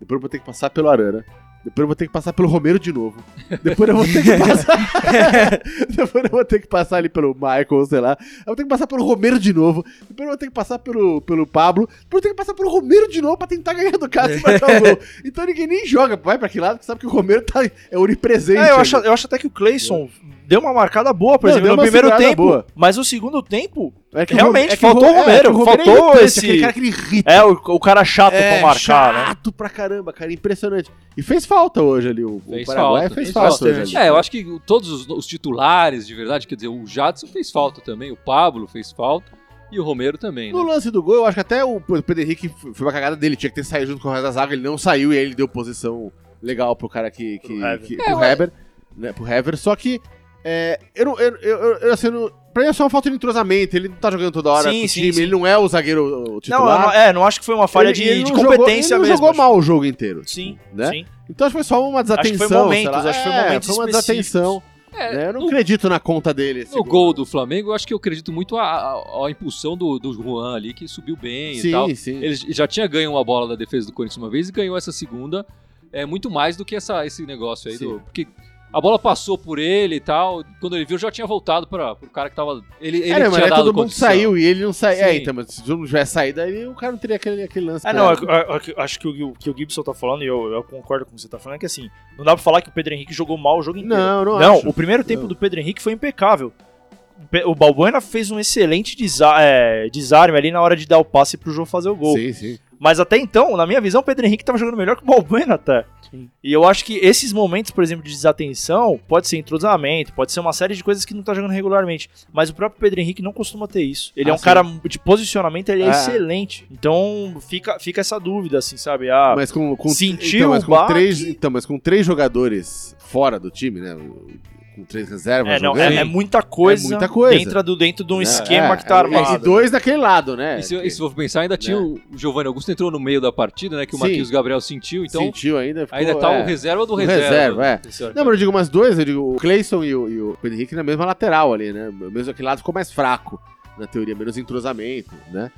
Speaker 4: depois eu vou ter que passar pelo Arana, depois eu vou ter que passar pelo Romero de novo, depois eu vou ter que passar. depois eu vou ter que passar ali pelo Michael, sei lá. Eu vou ter que passar pelo Romero de novo, depois eu vou ter que passar pelo, pelo Pablo, depois eu vou ter que passar pelo Romero de novo pra tentar ganhar do Cássio e marcar o gol. Então ninguém nem joga, vai pra aquele lado, que sabe que o Romero tá, é onipresente.
Speaker 3: É, eu acho, eu acho até que o Cleison deu uma marcada boa, por
Speaker 4: Não,
Speaker 3: exemplo, no primeiro tempo.
Speaker 4: boa.
Speaker 3: Mas o segundo tempo,
Speaker 4: É que
Speaker 3: Realmente,
Speaker 4: é que o
Speaker 3: faltou o
Speaker 4: Ro- é,
Speaker 3: Romero,
Speaker 4: o Romero é
Speaker 3: faltou esse-
Speaker 4: Aquele cara que ele irrita.
Speaker 3: é o, o cara chato
Speaker 4: É,
Speaker 3: pra marcar, né?
Speaker 4: chato pra caramba, cara, impressionante. E fez falta hoje ali, o, o
Speaker 1: Fez
Speaker 4: Paraguai
Speaker 1: falta,
Speaker 4: fez
Speaker 1: fez
Speaker 4: falta
Speaker 2: bastante.
Speaker 4: hoje ali.
Speaker 1: É, eu acho que todos os, os titulares, de verdade, quer dizer, o Jadson fez falta também, o Pablo fez falta e o Romero também,
Speaker 4: No
Speaker 1: né?
Speaker 4: lance do gol, eu acho que até o Pedro Henrique foi uma cagada dele, tinha que ter saído junto com o resto da zaga, ele não saiu e aí ele deu posição legal pro cara que. que,
Speaker 3: Pro Hever.
Speaker 4: que-
Speaker 1: É,
Speaker 4: pro. Heber, né? Pro Hever, só que. É, eu não. Eu, eu, eu, assim, eu não- Pra mim é só uma falta de entrosamento. Ele não tá jogando toda hora
Speaker 3: Sim, sim,
Speaker 4: time,
Speaker 3: sim.
Speaker 4: ele não é o zagueiro titular.
Speaker 3: não, é, não acho que foi uma falha
Speaker 4: Ele-
Speaker 3: de,
Speaker 4: ele
Speaker 3: de
Speaker 4: não jogou-
Speaker 3: competência
Speaker 4: ele não
Speaker 3: mesmo.
Speaker 4: jogou
Speaker 3: acho.
Speaker 4: mal o jogo inteiro.
Speaker 3: Sim,
Speaker 4: né?
Speaker 3: sim.
Speaker 4: Então acho que foi só uma
Speaker 3: Acho que
Speaker 4: desatenção.
Speaker 3: foi momentos, acho que foi
Speaker 4: É,
Speaker 3: momentos
Speaker 4: foi uma desatenção.
Speaker 1: É,
Speaker 4: né? Eu não
Speaker 1: no-
Speaker 4: acredito na conta dele.
Speaker 1: No gol do Flamengo, eu acho que eu acredito muito à, impulsão do, do Juan ali, que subiu bem e tal.
Speaker 4: Sim, sim.
Speaker 1: Ele já tinha ganho uma bola da defesa do Corinthians uma vez e ganhou essa segunda. É muito mais do que essa, esse negócio aí.
Speaker 4: Sim.
Speaker 1: Do, porque a bola passou por ele e tal. Quando ele viu, já tinha voltado para o cara que tava. Ele, ele
Speaker 4: é, não, mas
Speaker 1: tinha
Speaker 4: aí
Speaker 1: dado
Speaker 4: todo mundo
Speaker 1: condição.
Speaker 4: saiu e ele não saiu. É, então, mas se todo mundo tivesse saído, aí o cara não teria aquele, aquele lance.
Speaker 3: Ah, não, eu- eu- eu acho que o, que o Gibson tá falando, e eu, eu concordo com o que você tá falando, é que assim, não dá pra falar que o Pedro Henrique jogou mal o jogo inteiro.
Speaker 4: Não, não,
Speaker 3: Não,
Speaker 4: acho.
Speaker 3: o primeiro tempo
Speaker 4: Não.
Speaker 3: do Pedro Henrique foi impecável. O O Balbuena fez um excelente desa- é, desarme ali na hora de dar o passe pro João fazer o gol.
Speaker 4: Sim, sim.
Speaker 3: Mas até então, na minha visão, o Pedro Henrique tava jogando melhor que o Balbuena até.
Speaker 2: Sim.
Speaker 3: E eu acho que esses momentos, por exemplo, de desatenção, pode ser entrosamento, pode ser uma série de coisas que não tá jogando regularmente. Mas o próprio Pedro Henrique não costuma ter isso. Ele
Speaker 4: Ah,
Speaker 3: é um
Speaker 4: sim.
Speaker 3: cara de posicionamento, ele é
Speaker 4: É.
Speaker 3: excelente. Então fica, fica essa dúvida, assim, sabe? Ah,
Speaker 4: mas com, com,
Speaker 3: sentiu
Speaker 4: então, mas
Speaker 3: o
Speaker 4: com três, então, mas com três jogadores fora do time, né? Com três reservas
Speaker 3: é, não, é, é muita coisa,
Speaker 4: É muita coisa.
Speaker 3: Dentro, do, dentro de um esquema
Speaker 4: É,
Speaker 3: que tá
Speaker 4: é,
Speaker 3: armado.
Speaker 4: E dois daquele lado, né?
Speaker 1: E se,
Speaker 4: Que
Speaker 1: e se for pensar, ainda tinha
Speaker 4: né?
Speaker 1: o Giovanni Augusto entrou no meio da partida, né? Que o. Marquinhos Gabriel sentiu, então
Speaker 4: sentiu ainda. ficou,
Speaker 1: ainda tá
Speaker 4: é.
Speaker 1: o reserva do reserva.
Speaker 4: reserva, é. Não, mas eu digo umas duas, eu digo o Cleison e o, e o Henrique na mesma lateral ali, né? Mesmo aquele lado ficou mais fraco, na teoria, menos entrosamento, né?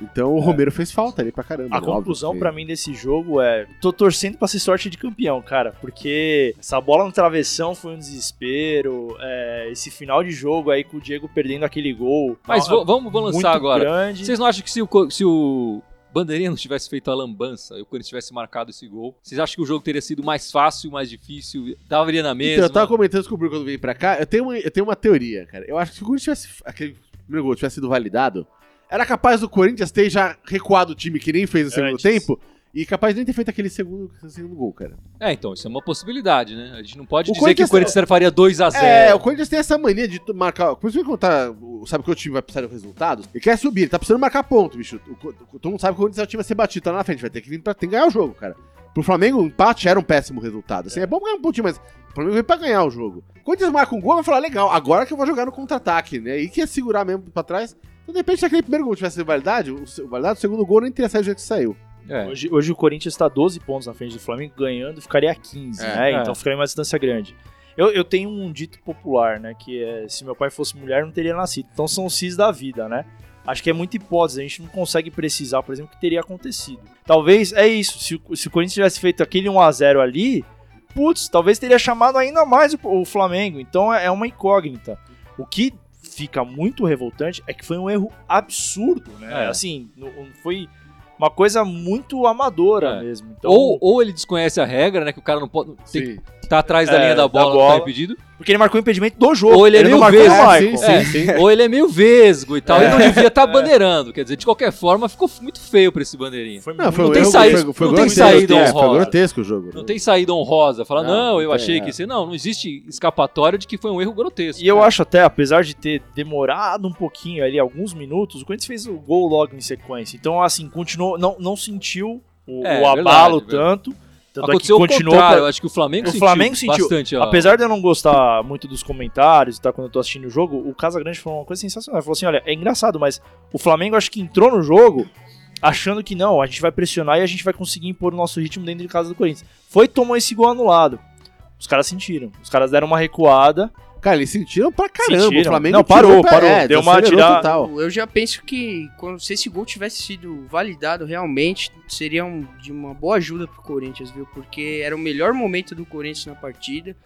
Speaker 4: Então o Romero fez falta ali pra caramba.
Speaker 3: A
Speaker 4: né?
Speaker 3: conclusão
Speaker 4: Óbvio
Speaker 3: pra mim desse jogo é. Tô torcendo pra ser sorte de campeão, cara. Porque essa bola no travessão foi um desespero. é, esse final de jogo aí com o Diego perdendo aquele gol.
Speaker 1: Mas vamos, vamos lançar agora.
Speaker 3: Grande.
Speaker 1: Vocês não acham que se o, se o Bandeirinha não tivesse feito a lambança e o Corinthians tivesse marcado esse gol, vocês acham que o jogo teria sido mais fácil, mais difícil? Daria na mesma?
Speaker 4: Então, eu tava comentando isso com o Bruno quando veio pra cá. Eu tenho, uma, eu tenho uma teoria, cara. Eu acho que se o Corinthians tivesse. Aquele primeiro gol tivesse sido validado, era capaz do Corinthians ter já recuado o time que nem fez no segundo
Speaker 3: Antes.
Speaker 4: tempo. E capaz de nem ter feito aquele segundo, segundo gol, cara.
Speaker 1: É, então, isso é uma possibilidade, né? A gente não pode
Speaker 4: O
Speaker 1: dizer que o
Speaker 4: Corinthians-
Speaker 1: faria 2x0.
Speaker 4: É, o Corinthians tem essa mania de tu- marcar. Principalmente quando tá. o- Sabe que o time vai precisar de resultados? Ele quer subir, ele tá precisando marcar ponto, bicho. O, co- o- todo mundo sabe que o Corinthians é o time a ser batido, tá lá na frente. Vai ter que vir pra tem que ganhar o jogo, cara. Pro Flamengo, o empate era um péssimo resultado. Assim, é, bom ganhar um pontinho, mas o Flamengo veio pra ganhar o jogo. O Corinthians marca um gol, vai falar, legal, agora que eu vou jogar no contra-ataque, né? E que ia segurar mesmo pra trás. Então, de repente, se aquele primeiro gol tivesse validade, o, validade, o segundo gol nem teria saído do jeito que saiu.
Speaker 1: É.
Speaker 3: Hoje, hoje o Corinthians tá 12 pontos na frente do Flamengo, ganhando ficaria a 15,
Speaker 4: É,
Speaker 3: né?
Speaker 1: é.
Speaker 3: Então ficaria uma distância grande. Eu, eu tenho um dito popular, né? Que é: se meu pai fosse mulher, não teria nascido. Então são os cis da vida, né? Acho que é muita hipótese, a gente não consegue precisar, por exemplo, o que teria acontecido. Talvez, é isso, se, o- se o Corinthians tivesse feito aquele 1x0 ali, putz, talvez teria chamado ainda mais o, o Flamengo. Então é, é uma incógnita. O que fica muito revoltante é que foi um erro absurdo, né?
Speaker 1: É.
Speaker 3: Assim, foi uma coisa muito amadora
Speaker 1: É.
Speaker 3: mesmo. Então,
Speaker 1: Ou, ou ele desconhece a regra, né? Que o cara não pode. Tem estar atrás da
Speaker 3: É,
Speaker 1: linha da
Speaker 3: da
Speaker 1: bola, não
Speaker 3: bola.
Speaker 1: tá impedido.
Speaker 3: Porque ele marcou o impedimento do jogo.
Speaker 1: Ou ele é
Speaker 3: não
Speaker 1: meio vesgo. É,
Speaker 4: sim, sim.
Speaker 1: Ou ele é meio vesgo e tal. E não devia estar bandeirando. Quer dizer, de qualquer forma, ficou muito feio pra esse bandeirinha.
Speaker 3: Foi
Speaker 4: Não, foi
Speaker 1: Não tem
Speaker 4: erro-
Speaker 1: saída-
Speaker 4: foi- foi
Speaker 1: não tem
Speaker 4: grotesco,
Speaker 1: saída
Speaker 4: é, Foi
Speaker 1: honrosa.
Speaker 4: grotesco o jogo.
Speaker 1: Não
Speaker 4: né?
Speaker 1: tem saída honrosa. Fala,
Speaker 4: Não,
Speaker 1: não, eu
Speaker 4: tem,
Speaker 1: achei
Speaker 4: é.
Speaker 1: que isso. Não, não existe escapatória de que foi um erro grotesco.
Speaker 3: E eu
Speaker 1: cara.
Speaker 3: acho até, apesar de ter demorado um pouquinho ali, alguns minutos, o Corinthians fez o gol logo em sequência. Então, assim, continuou, não, não sentiu o,
Speaker 1: É,
Speaker 3: o abalo
Speaker 1: verdade,
Speaker 3: tanto. Tanto
Speaker 1: Aconteceu
Speaker 3: é que
Speaker 1: o
Speaker 3: continuou.
Speaker 1: contrário.
Speaker 3: pra-
Speaker 1: Eu acho que o Flamengo
Speaker 3: O
Speaker 1: sentiu
Speaker 3: Flamengo sentiu.
Speaker 1: bastante. ó.
Speaker 3: Apesar de eu não gostar muito dos comentários e tal, quando eu tô assistindo o jogo, o Casagrande falou uma coisa sensacional. Ele falou assim: olha, é engraçado, mas o Flamengo acho que entrou no jogo achando que não, a gente vai pressionar e a gente vai conseguir impor o nosso ritmo dentro de casa do Corinthians. Foi tomou esse gol anulado. Os caras sentiram. Os caras deram uma recuada.
Speaker 4: Cara, eles sentiram pra caramba.
Speaker 3: Sentiram.
Speaker 4: O Flamengo
Speaker 3: Não, parou,
Speaker 4: pra-
Speaker 3: parou.
Speaker 4: é,
Speaker 3: Deu uma tirada-
Speaker 4: total.
Speaker 2: Eu já penso que quando, se esse gol tivesse sido validado realmente, seria um- de uma boa ajuda pro Corinthians, viu? Porque era o melhor momento do Corinthians na partida.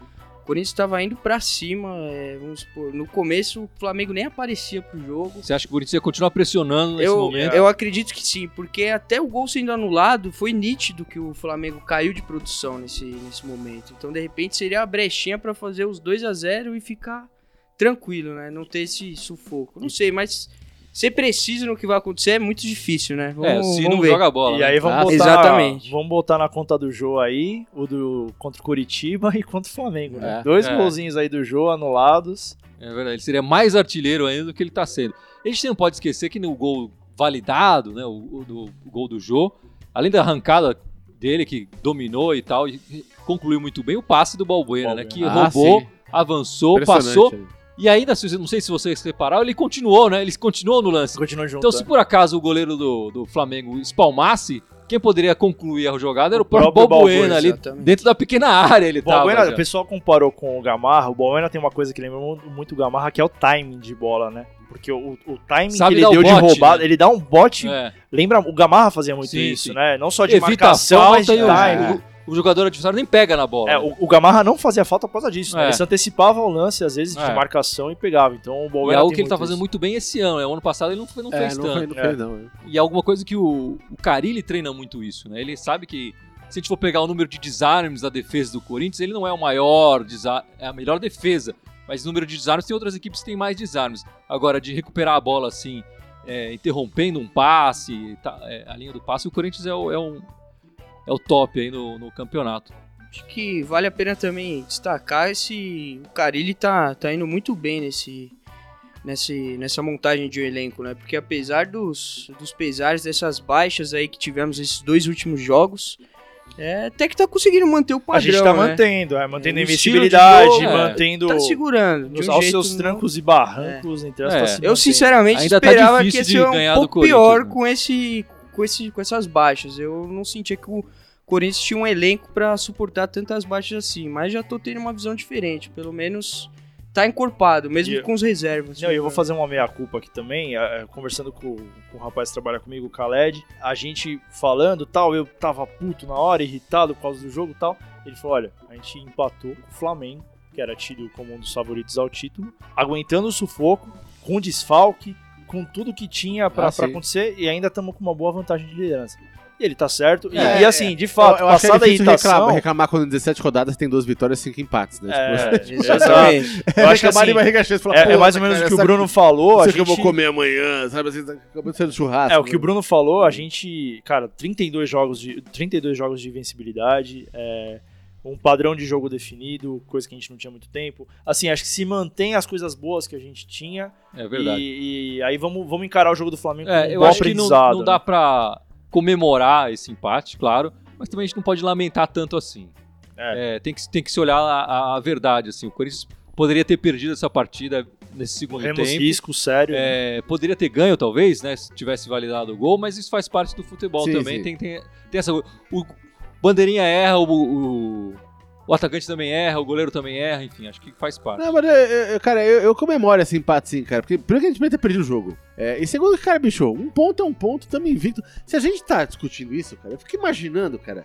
Speaker 2: O Corinthians estava indo pra cima, é, vamos supor, no começo o Flamengo nem aparecia pro jogo.
Speaker 1: Você acha que o Corinthians ia continuar pressionando nesse
Speaker 2: Eu,
Speaker 1: momento?
Speaker 2: eu acredito que sim, porque até o gol sendo anulado, foi nítido que o Flamengo caiu de produção nesse, nesse momento. Então, de repente, seria a brechinha pra fazer os 2 a 0 e ficar tranquilo, né? Não ter esse sufoco. Não sei, mas ser preciso no que vai acontecer é muito difícil, né?
Speaker 1: É,
Speaker 2: Vamos,
Speaker 1: se
Speaker 2: vamos
Speaker 1: não
Speaker 2: ver.
Speaker 1: joga a bola.
Speaker 3: e
Speaker 1: né?
Speaker 3: aí vamos
Speaker 2: Ah,
Speaker 3: botar.
Speaker 2: exatamente.
Speaker 3: Vamos botar na conta do Jô aí, o do contra o Curitiba e contra o Flamengo, né?
Speaker 4: É.
Speaker 3: Dois
Speaker 1: É.
Speaker 3: golzinhos aí do Jô anulados.
Speaker 1: É verdade, ele seria mais artilheiro ainda do que ele tá sendo. A gente não pode esquecer que no gol validado, né, o, o do o gol do Jô, além da arrancada dele que dominou e tal, e concluiu muito bem o passe do Balbuena, né,
Speaker 3: Balbuena.
Speaker 1: que
Speaker 4: Ah,
Speaker 1: roubou,
Speaker 4: sim.
Speaker 1: avançou, passou,
Speaker 4: né?
Speaker 1: E ainda, não sei se vocês repararam, ele continuou, né? Ele continuou no lance.
Speaker 3: Continua junto.
Speaker 1: Então, se por acaso o goleiro do, do Flamengo espalmasse, quem poderia concluir a jogada era o próprio
Speaker 3: próprio
Speaker 1: Balbuena
Speaker 3: Balbuena,
Speaker 1: ali, dentro da pequena área ele
Speaker 3: O Balbuena,
Speaker 1: tava.
Speaker 3: o pessoal comparou com o Gamarra. O Balbuena tem uma coisa que lembra mu- muito o Gamarra, que é o timing de bola, né? Porque o, o timing
Speaker 1: Sabe
Speaker 3: que ele deu de
Speaker 1: bote,
Speaker 3: roubada,
Speaker 1: né?
Speaker 3: ele dá um bote.
Speaker 1: É,
Speaker 3: Lembra, o Gamarra fazia muito
Speaker 1: Sim,
Speaker 3: isso,
Speaker 1: sim.
Speaker 3: né? Não só de
Speaker 1: evita
Speaker 3: marcação, mas de timing.
Speaker 1: o- o jogador adversário nem pega na bola.
Speaker 3: É,
Speaker 1: né?
Speaker 3: o, o Gamarra não fazia falta por causa disso, né?
Speaker 1: É.
Speaker 3: Ele se antecipava ao lance, às vezes,
Speaker 1: É.
Speaker 3: de marcação e pegava. Então o
Speaker 1: E é algo
Speaker 3: tem
Speaker 1: que ele tá fazendo
Speaker 3: isso.
Speaker 1: muito bem esse ano. Né? O ano passado ele não, foi- não
Speaker 4: É,
Speaker 1: fez
Speaker 4: não
Speaker 1: tanto.
Speaker 4: não
Speaker 3: É.
Speaker 4: fez, não. é.
Speaker 1: E é alguma coisa que o, o Carilli treina muito isso, né? Ele sabe que se a gente for pegar o número de desarmes da defesa do Corinthians, ele não é o maior, desa- é a melhor defesa. Mas o número de desarmes tem outras equipes que têm mais desarmes. Agora, de recuperar a bola assim, é, interrompendo um passe, tá, é, a linha do passe, o Corinthians é o, é um- é o top aí no, no campeonato.
Speaker 2: Acho que vale a pena também destacar esse. O Carilli tá, tá indo muito bem nesse, nesse, nessa montagem de um elenco, né? Porque apesar dos, dos pesares dessas baixas aí que tivemos esses dois últimos jogos, é, até que tá conseguindo manter o padrão.
Speaker 3: A gente tá
Speaker 2: né?
Speaker 3: mantendo, é, mantendo
Speaker 2: É,
Speaker 3: a
Speaker 2: o estilo de
Speaker 3: invencibilidade,
Speaker 2: jogo,
Speaker 1: é.
Speaker 3: mantendo
Speaker 2: Tá segurando. De
Speaker 3: os,
Speaker 2: um
Speaker 3: aos seus
Speaker 2: não-
Speaker 3: trancos e barrancos, entre as
Speaker 1: É.
Speaker 3: tá se
Speaker 2: Eu
Speaker 3: mantendo.
Speaker 2: sinceramente
Speaker 1: Ainda tá
Speaker 2: esperava que
Speaker 1: difícil
Speaker 2: ia ser um pouco pior
Speaker 1: né?
Speaker 2: com, esse, com, esse, com essas baixas. Eu não sentia que o Corinthians tinha um elenco pra suportar tantas baixas assim, mas já tô tendo uma visão diferente. Pelo menos tá encorpado, mesmo
Speaker 3: eu-
Speaker 2: com os reservas.
Speaker 3: Não, eu vou fazer uma meia-culpa aqui também, conversando com, com o rapaz que trabalha comigo, o Khaled, a gente falando tal, eu tava puto na hora, irritado por causa do jogo e tal, ele falou, olha, a gente empatou com o Flamengo, que era tido como um dos favoritos ao título, aguentando o sufoco, com desfalque, com tudo que tinha pra,
Speaker 4: Ah,
Speaker 3: acontecer, e ainda estamos com uma boa vantagem de liderança. E ele tá certo, e-
Speaker 4: É,
Speaker 3: e, assim, de fato,
Speaker 4: eu, eu acho que é
Speaker 3: passada a irritação...
Speaker 4: reclamar, reclamar quando em 17 rodadas tem duas vitórias e cinco empates, né?
Speaker 3: É,
Speaker 4: Tipo.
Speaker 2: Exatamente.
Speaker 3: Eu acho que assim, é, é
Speaker 4: "Pô,
Speaker 3: mais ou menos o que o Bruno falou.
Speaker 4: Não sei
Speaker 3: a
Speaker 4: o que eu vou
Speaker 3: gente-
Speaker 4: comer amanhã, sabe? Assim, acabou de ser do churrasco.
Speaker 3: É, o que
Speaker 4: né?
Speaker 3: o Bruno falou, a gente, cara, 32 jogos de, 32 jogos de invencibilidade, é, um padrão de jogo definido, coisa que a gente não tinha muito tempo. Assim, acho que se mantém as coisas boas que a gente tinha
Speaker 1: É verdade.
Speaker 3: e, e aí vamos, vamos encarar o jogo do Flamengo
Speaker 1: É,
Speaker 3: como
Speaker 1: eu acho que não, não dá
Speaker 3: né?
Speaker 1: pra comemorar esse empate, claro, mas também a gente não pode lamentar tanto assim.
Speaker 3: É.
Speaker 1: É, tem, que, tem que se olhar a, a- verdade, assim, o Corinthians poderia ter perdido essa partida nesse segundo
Speaker 3: Corremos
Speaker 1: tempo.
Speaker 3: risco sério. né?
Speaker 1: É, poderia ter ganho, talvez, né? Se tivesse validado o gol, mas isso faz parte do futebol
Speaker 4: Sim,
Speaker 1: também.
Speaker 4: sim.
Speaker 1: Tem, tem, tem essa. O Bandeirinha erra, o, o, o atacante também erra, o goleiro também erra, enfim, acho que faz parte.
Speaker 4: Não, mas, eu- eu- cara, eu, eu comemoro esse empate sim, cara. Porque primeiro que a gente podia ter perdido o jogo. É, e segundo, cara, bicho, um ponto é um ponto, tamo invicto. Se a gente tá discutindo isso, cara, eu fico imaginando, cara.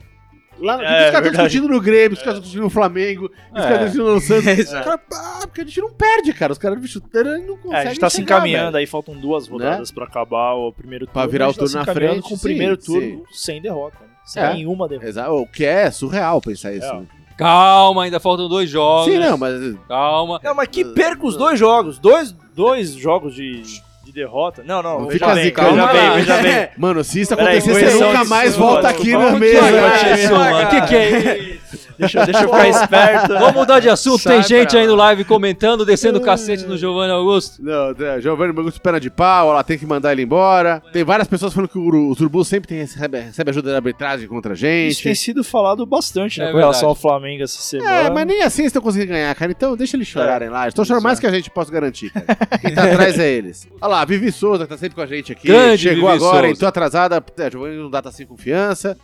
Speaker 4: Lá,
Speaker 3: É,
Speaker 4: os caras estão discutindo no Grêmio, os caras estão discutindo no Flamengo, os
Speaker 1: É.
Speaker 4: caras estão discutindo no Santos. Os
Speaker 2: Exato.
Speaker 4: caras, ah, porque a gente não perde, cara. Os caras, bicho, não conseguem
Speaker 3: É, a gente tá se
Speaker 4: chegar,
Speaker 3: encaminhando
Speaker 4: velho.
Speaker 3: aí, faltam duas rodadas pra acabar o primeiro turno.
Speaker 4: Pra virar
Speaker 3: a
Speaker 4: o
Speaker 3: gente tá
Speaker 4: turno
Speaker 3: se
Speaker 4: na
Speaker 3: encaminhando
Speaker 4: frente,
Speaker 3: com o
Speaker 4: sim,
Speaker 3: primeiro
Speaker 4: sim.
Speaker 3: turno sem derrota. Né? Sem
Speaker 4: É.
Speaker 3: nenhuma derrota.
Speaker 4: Exato, o que é surreal pensar isso.
Speaker 3: É.
Speaker 4: né?
Speaker 1: Calma, ainda faltam dois jogos.
Speaker 4: Sim, não, mas.
Speaker 1: Calma.
Speaker 3: Não, mas que perca os dois jogos. Dois, dois jogos de, de derrota. Não, não,
Speaker 4: Não
Speaker 3: veja
Speaker 4: fica
Speaker 3: bem, veja bem,
Speaker 1: lá.
Speaker 3: veja bem.
Speaker 4: Mano, se isso
Speaker 3: Peraí,
Speaker 4: acontecer, você nunca mais volta aqui na mesa. né?
Speaker 1: O que, que é isso?
Speaker 3: Deixa, deixa eu ficar esperto.
Speaker 1: Vamos mudar de assunto.
Speaker 2: Sai
Speaker 1: Tem gente
Speaker 2: pra
Speaker 1: aí no
Speaker 2: lá.
Speaker 1: live comentando, descendo o cacete no Giovanni Augusto.
Speaker 4: Não, é, Giovanni Augusto perna de pau, ela tem que mandar ele embora. Tem várias pessoas falando que o, o Turbu sempre tem, recebe, recebe ajuda da arbitragem contra a
Speaker 3: Isso tem
Speaker 4: gente.
Speaker 3: sido falado bastante né,
Speaker 1: É
Speaker 3: com relação ao Flamengo essa semana.
Speaker 4: É, mas nem assim eles estão conseguindo ganhar, cara. Então deixa eles chorarem lá. Eles estão chorando mais
Speaker 3: é.
Speaker 4: que a gente possa garantir, cara. Quem tá atrás é eles. Olha lá, Vivi Souza, que tá sempre com a gente aqui.
Speaker 1: Grande
Speaker 4: Chegou
Speaker 1: Vivi
Speaker 4: agora,
Speaker 1: Souza.
Speaker 4: entrou atrasada. É, Giovanni não dá tá sem confiança.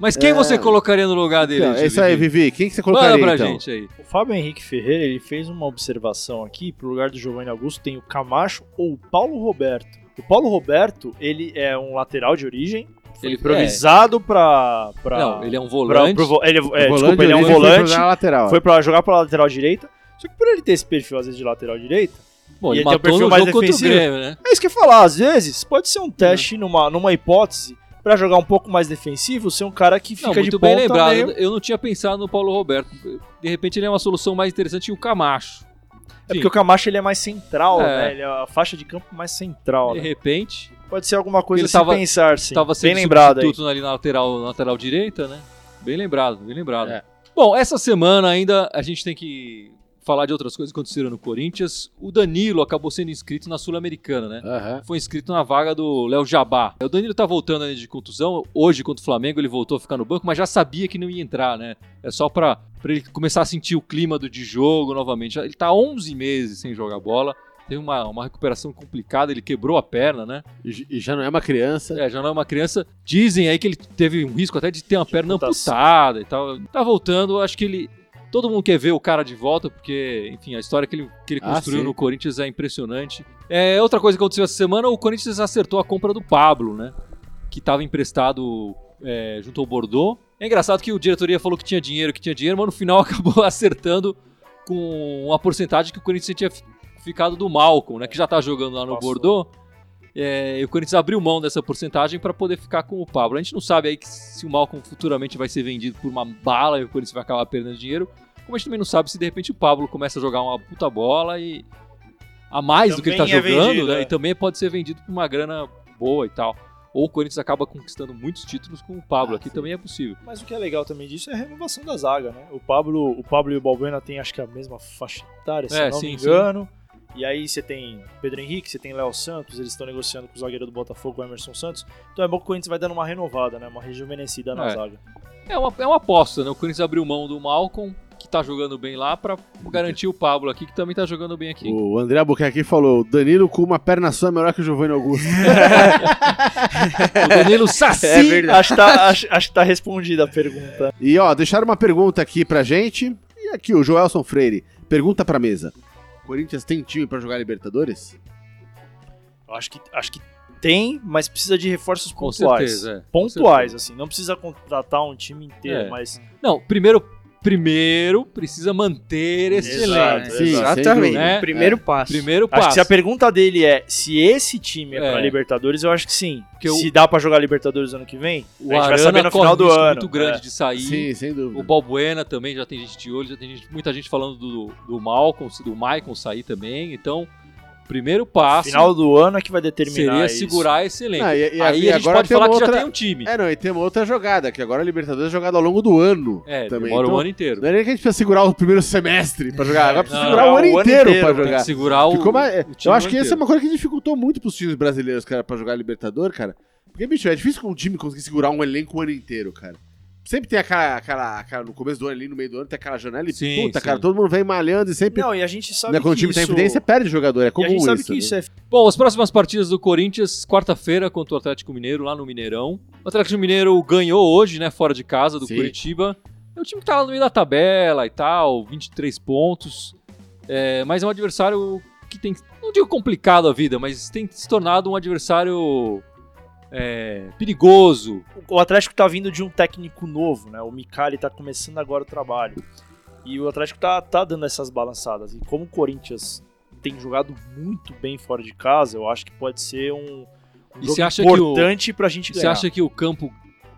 Speaker 1: Mas quem
Speaker 4: É.
Speaker 1: você colocaria no lugar dele?
Speaker 4: Então, é isso aí,
Speaker 1: Vivi?
Speaker 4: Quem que você colocaria,
Speaker 1: Manda pra
Speaker 4: então?
Speaker 1: gente aí.
Speaker 3: O Fábio Henrique Ferreira ele fez uma observação aqui. Pro lugar do Giovanni Augusto tem o Camacho ou o Paulo Roberto. O Paulo Roberto, ele é um lateral de origem. Foi
Speaker 1: Ele-
Speaker 3: improvisado pra, pra.
Speaker 1: Não, ele é um
Speaker 3: pra-
Speaker 1: volante.
Speaker 3: pro vo- ele, é,
Speaker 4: O
Speaker 3: desculpa, ele é um
Speaker 4: ali foi
Speaker 3: volante.
Speaker 4: jogar na lateral.
Speaker 3: Foi pra jogar pela lateral direita. Só que por ele ter esse perfil, às vezes, de lateral direita,
Speaker 1: Bom,
Speaker 3: E
Speaker 1: ele
Speaker 3: ele tem um
Speaker 1: matou
Speaker 3: perfil
Speaker 1: no
Speaker 3: mais
Speaker 1: jogo contra o
Speaker 3: defensivo.
Speaker 1: Grêmio, né?
Speaker 3: É isso que eu ia falar, às vezes pode ser um teste numa, numa hipótese pra jogar um pouco mais defensivo, ser um cara que fica
Speaker 1: Não,
Speaker 3: de
Speaker 1: muito
Speaker 3: ponta
Speaker 1: bem lembrado.
Speaker 3: meio-
Speaker 1: Eu não tinha pensado no Paulo Roberto. De repente ele é uma solução mais interessante e o Camacho.
Speaker 3: É porque o Camacho ele é mais central,
Speaker 1: É.
Speaker 3: né? Ele é a faixa de campo mais central.
Speaker 1: De
Speaker 3: né?
Speaker 1: repente,
Speaker 3: Pode ser alguma coisa
Speaker 1: Ele
Speaker 3: se
Speaker 1: tava-
Speaker 3: pensar, sim.
Speaker 1: estava sendo
Speaker 3: Bem lembrado aí.
Speaker 1: substituto ali na lateral, na lateral direita, né? Bem lembrado, bem lembrado.
Speaker 4: É.
Speaker 1: Bom, essa semana ainda a gente tem que falar de outras coisas que aconteceram no Corinthians. O Danilo acabou sendo inscrito na Sul-Americana, né?
Speaker 4: Aham.
Speaker 1: Foi inscrito na vaga do Léo Jabá. O Danilo tá voltando aí de contusão. Hoje, contra o Flamengo, ele voltou a ficar no banco, mas já sabia que não ia entrar, né? É só pra, pra ele começar a sentir o clima do de jogo novamente. Ele tá 11 meses sem jogar bola. Teve uma, uma recuperação complicada, ele quebrou a perna, né?
Speaker 4: E, e já não é uma criança.
Speaker 1: É, já não é uma criança. Dizem aí que ele teve um risco até de ter uma perna
Speaker 3: Amputação.
Speaker 1: amputada e tal. Tá voltando, acho que ele. Todo mundo quer ver o cara de volta, porque, enfim, a história que ele, que ele
Speaker 4: Ah,
Speaker 1: construiu
Speaker 4: sim.
Speaker 1: no Corinthians é impressionante. É, outra coisa que aconteceu essa semana, o Corinthians acertou a compra do Pablo, né? Que estava emprestado é, junto ao Bordeaux. É engraçado que o diretoria falou que tinha dinheiro, que tinha dinheiro, mas no final acabou acertando com uma porcentagem que o Corinthians tinha fi- ficado do Malcolm, né? Que já tá jogando lá no
Speaker 3: Passou.
Speaker 1: Bordeaux. É, e o Corinthians abriu mão dessa porcentagem para poder ficar com o Pablo. A gente não sabe aí que se o Malcolm futuramente vai ser vendido por uma bala e o Corinthians vai acabar perdendo dinheiro. Como a gente também não sabe se de repente o Pablo começa a jogar uma puta bola e a mais do que ele tá
Speaker 3: Também é
Speaker 1: jogando,
Speaker 3: vendido,
Speaker 1: né?
Speaker 3: é.
Speaker 1: E também pode ser vendido por uma grana boa e tal. Ou o Corinthians acaba conquistando muitos títulos com o Pablo.
Speaker 4: Ah,
Speaker 1: Aqui
Speaker 4: sim.
Speaker 1: também é possível.
Speaker 3: Mas o que é legal também disso é a renovação da zaga, né? O Pablo, o Pablo e o Balbuena têm acho que a mesma faixa etária, se
Speaker 1: É,
Speaker 3: não
Speaker 1: sim,
Speaker 3: me
Speaker 1: sim.
Speaker 3: E aí você tem Pedro Henrique, você tem Léo Santos, eles estão negociando com o zagueiro do Botafogo, o Emerson Santos. Então é bom que o Corinthians vai dando uma renovada, né? Uma rejuvenescida na
Speaker 1: É.
Speaker 3: zaga.
Speaker 1: É uma, é uma aposta, né? O Corinthians abriu mão do Malcolm, que tá jogando bem lá, pra garantir o Pablo aqui, que também tá jogando bem aqui.
Speaker 4: O André Albuquerque falou: Danilo com uma perna só é melhor que o Giovanni Augusto.
Speaker 1: O Danilo Saci!
Speaker 2: É verdade.
Speaker 3: Acho que, tá, acho, acho que tá respondida a pergunta.
Speaker 4: e ó, deixaram uma pergunta aqui pra gente. E aqui, o Joelson Freire. Pergunta pra mesa: Corinthians tem time pra jogar Libertadores?
Speaker 3: Eu acho que, acho que tem, mas precisa de reforços
Speaker 1: Com
Speaker 3: pontuais.
Speaker 1: certeza, é. Com
Speaker 3: Pontuais,
Speaker 1: certeza.
Speaker 3: assim. Não precisa contratar um time inteiro,
Speaker 1: É.
Speaker 3: mas
Speaker 1: Não, primeiro, primeiro precisa manter esse
Speaker 3: Exato,
Speaker 1: elenco.
Speaker 4: Sim, sem
Speaker 2: Exatamente.
Speaker 1: né?
Speaker 2: Primeiro passo.
Speaker 1: Primeiro
Speaker 3: acho
Speaker 1: passo.
Speaker 3: que se a pergunta dele é se esse time é,
Speaker 1: É.
Speaker 3: pra Libertadores, eu acho que sim.
Speaker 1: Porque o-
Speaker 3: se dá pra jogar Libertadores ano que vem,
Speaker 1: o
Speaker 3: a gente vai saber no
Speaker 1: corre
Speaker 3: final
Speaker 1: um
Speaker 3: do
Speaker 1: risco
Speaker 3: ano.
Speaker 1: muito grande
Speaker 3: É.
Speaker 1: de sair.
Speaker 4: Sim, sem dúvida.
Speaker 1: O Balbuena também já tem gente de olho, já tem gente- muita gente falando do, do Malcolm, do Maicon sair também. Então, primeiro passo
Speaker 3: Final do ano é que vai determinar
Speaker 1: seria
Speaker 3: isso.
Speaker 1: segurar esse elenco.
Speaker 4: Ah, e- e-
Speaker 1: Aí
Speaker 4: e
Speaker 1: a gente
Speaker 4: agora
Speaker 1: pode
Speaker 4: tem
Speaker 1: falar
Speaker 4: uma
Speaker 1: que já
Speaker 4: outra-
Speaker 1: tem um time.
Speaker 4: É, não, e tem uma outra jogada, que agora a Libertadores é jogada ao longo do ano.
Speaker 1: É,
Speaker 4: também.
Speaker 1: demora
Speaker 4: Então,
Speaker 1: um ano inteiro.
Speaker 4: Não é nem que a gente precisa segurar o primeiro semestre pra jogar, agora precisa
Speaker 1: Não,
Speaker 4: segurar o
Speaker 3: não,
Speaker 4: ano
Speaker 3: o ano
Speaker 4: inteiro,
Speaker 3: inteiro,
Speaker 4: pra jogar.
Speaker 1: que segurar o,
Speaker 4: Ficou mais-
Speaker 1: o
Speaker 4: eu acho que essa é uma coisa que dificultou muito pros times brasileiros, cara, pra jogar Libertador, cara. Porque, bicho, é difícil com um time conseguir segurar um elenco o ano inteiro, cara. Sempre tem aquela, aquela, aquela- no começo do ano ali, no meio do ano, tem aquela janela e
Speaker 1: Sim,
Speaker 4: puta,
Speaker 1: sim.
Speaker 4: cara, todo mundo vem malhando e sempre.
Speaker 3: Não, e a gente sabe
Speaker 4: né, quando o
Speaker 3: que
Speaker 4: time
Speaker 3: isso...
Speaker 4: tá em evidência, perde jogador, é
Speaker 3: E a
Speaker 4: comum
Speaker 3: gente sabe
Speaker 4: isso.
Speaker 3: que
Speaker 4: né?
Speaker 3: isso é
Speaker 1: Bom, as próximas partidas do Corinthians, quarta-feira contra o Atlético Mineiro, lá no Mineirão. O Atlético Mineiro ganhou hoje, né, fora de casa do
Speaker 4: Sim.
Speaker 1: Curitiba. É um time que tá lá no meio da tabela e tal, 23 pontos. É, mas é um adversário que tem, não digo complicado a vida, mas tem se tornado um adversário é, perigoso.
Speaker 3: o Atlético tá vindo de um técnico novo, né? O Micali tá começando agora o trabalho. E o Atlético tá, tá dando essas balançadas. E como o Corinthians tem jogado muito bem fora de casa, eu acho que pode ser um, um jogo
Speaker 1: você o-
Speaker 3: importante pra gente
Speaker 1: Você
Speaker 3: ganhar.
Speaker 1: acha que o campo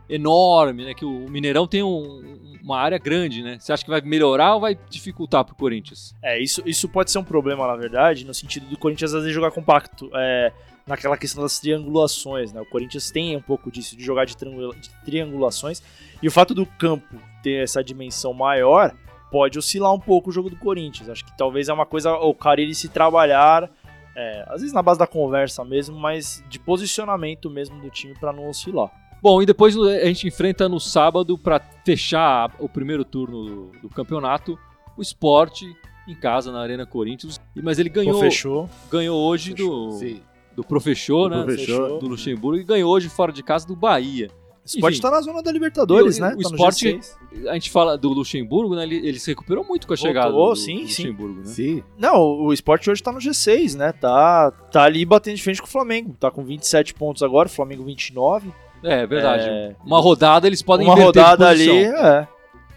Speaker 1: enorme, né, que o Mineirão tem um- uma área grande, né? Você acha que vai melhorar ou vai dificultar pro Corinthians?
Speaker 3: É, isso, isso pode ser um problema, na verdade, no sentido do Corinthians às vezes jogar compacto. É, naquela questão das triangulações, né? O Corinthians tem um pouco disso, de jogar de, triangula- de triangulações. E o fato do campo ter essa dimensão maior pode oscilar um pouco o jogo do Corinthians. Acho que talvez é uma coisa, o cara ele se trabalhar, é, às vezes na base da conversa mesmo, mas de posicionamento mesmo do time para não oscilar.
Speaker 1: Bom, e depois a gente enfrenta no sábado para fechar o primeiro turno do, do campeonato o esporte em casa na Arena Corinthians. E- Mas ele ganhou,
Speaker 3: Pô, fechou.
Speaker 1: ganhou hoje
Speaker 3: Fechou,
Speaker 1: do,
Speaker 4: Sim.
Speaker 1: Do Professor,
Speaker 4: Do
Speaker 1: né?
Speaker 4: Professor.
Speaker 1: Do Luxemburgo e ganhou hoje fora de casa do Bahia.
Speaker 3: O esporte
Speaker 1: Enfim.
Speaker 3: tá na zona da Libertadores,
Speaker 1: E
Speaker 3: né?
Speaker 1: o
Speaker 3: Tá G6.
Speaker 1: A gente fala do Luxemburgo, né? Ele, ele se recuperou muito com a
Speaker 3: Voltou,
Speaker 1: chegada do,
Speaker 3: sim,
Speaker 1: do
Speaker 3: sim.
Speaker 1: Luxemburgo, né?
Speaker 4: Sim.
Speaker 3: Não, o esporte hoje tá no G6, né? Tá, tá ali batendo de frente com o Flamengo. Tá com 27 pontos agora, o Flamengo 29.
Speaker 1: É, é verdade.
Speaker 3: É,
Speaker 1: Uma rodada eles podem
Speaker 3: uma rodada ali, é.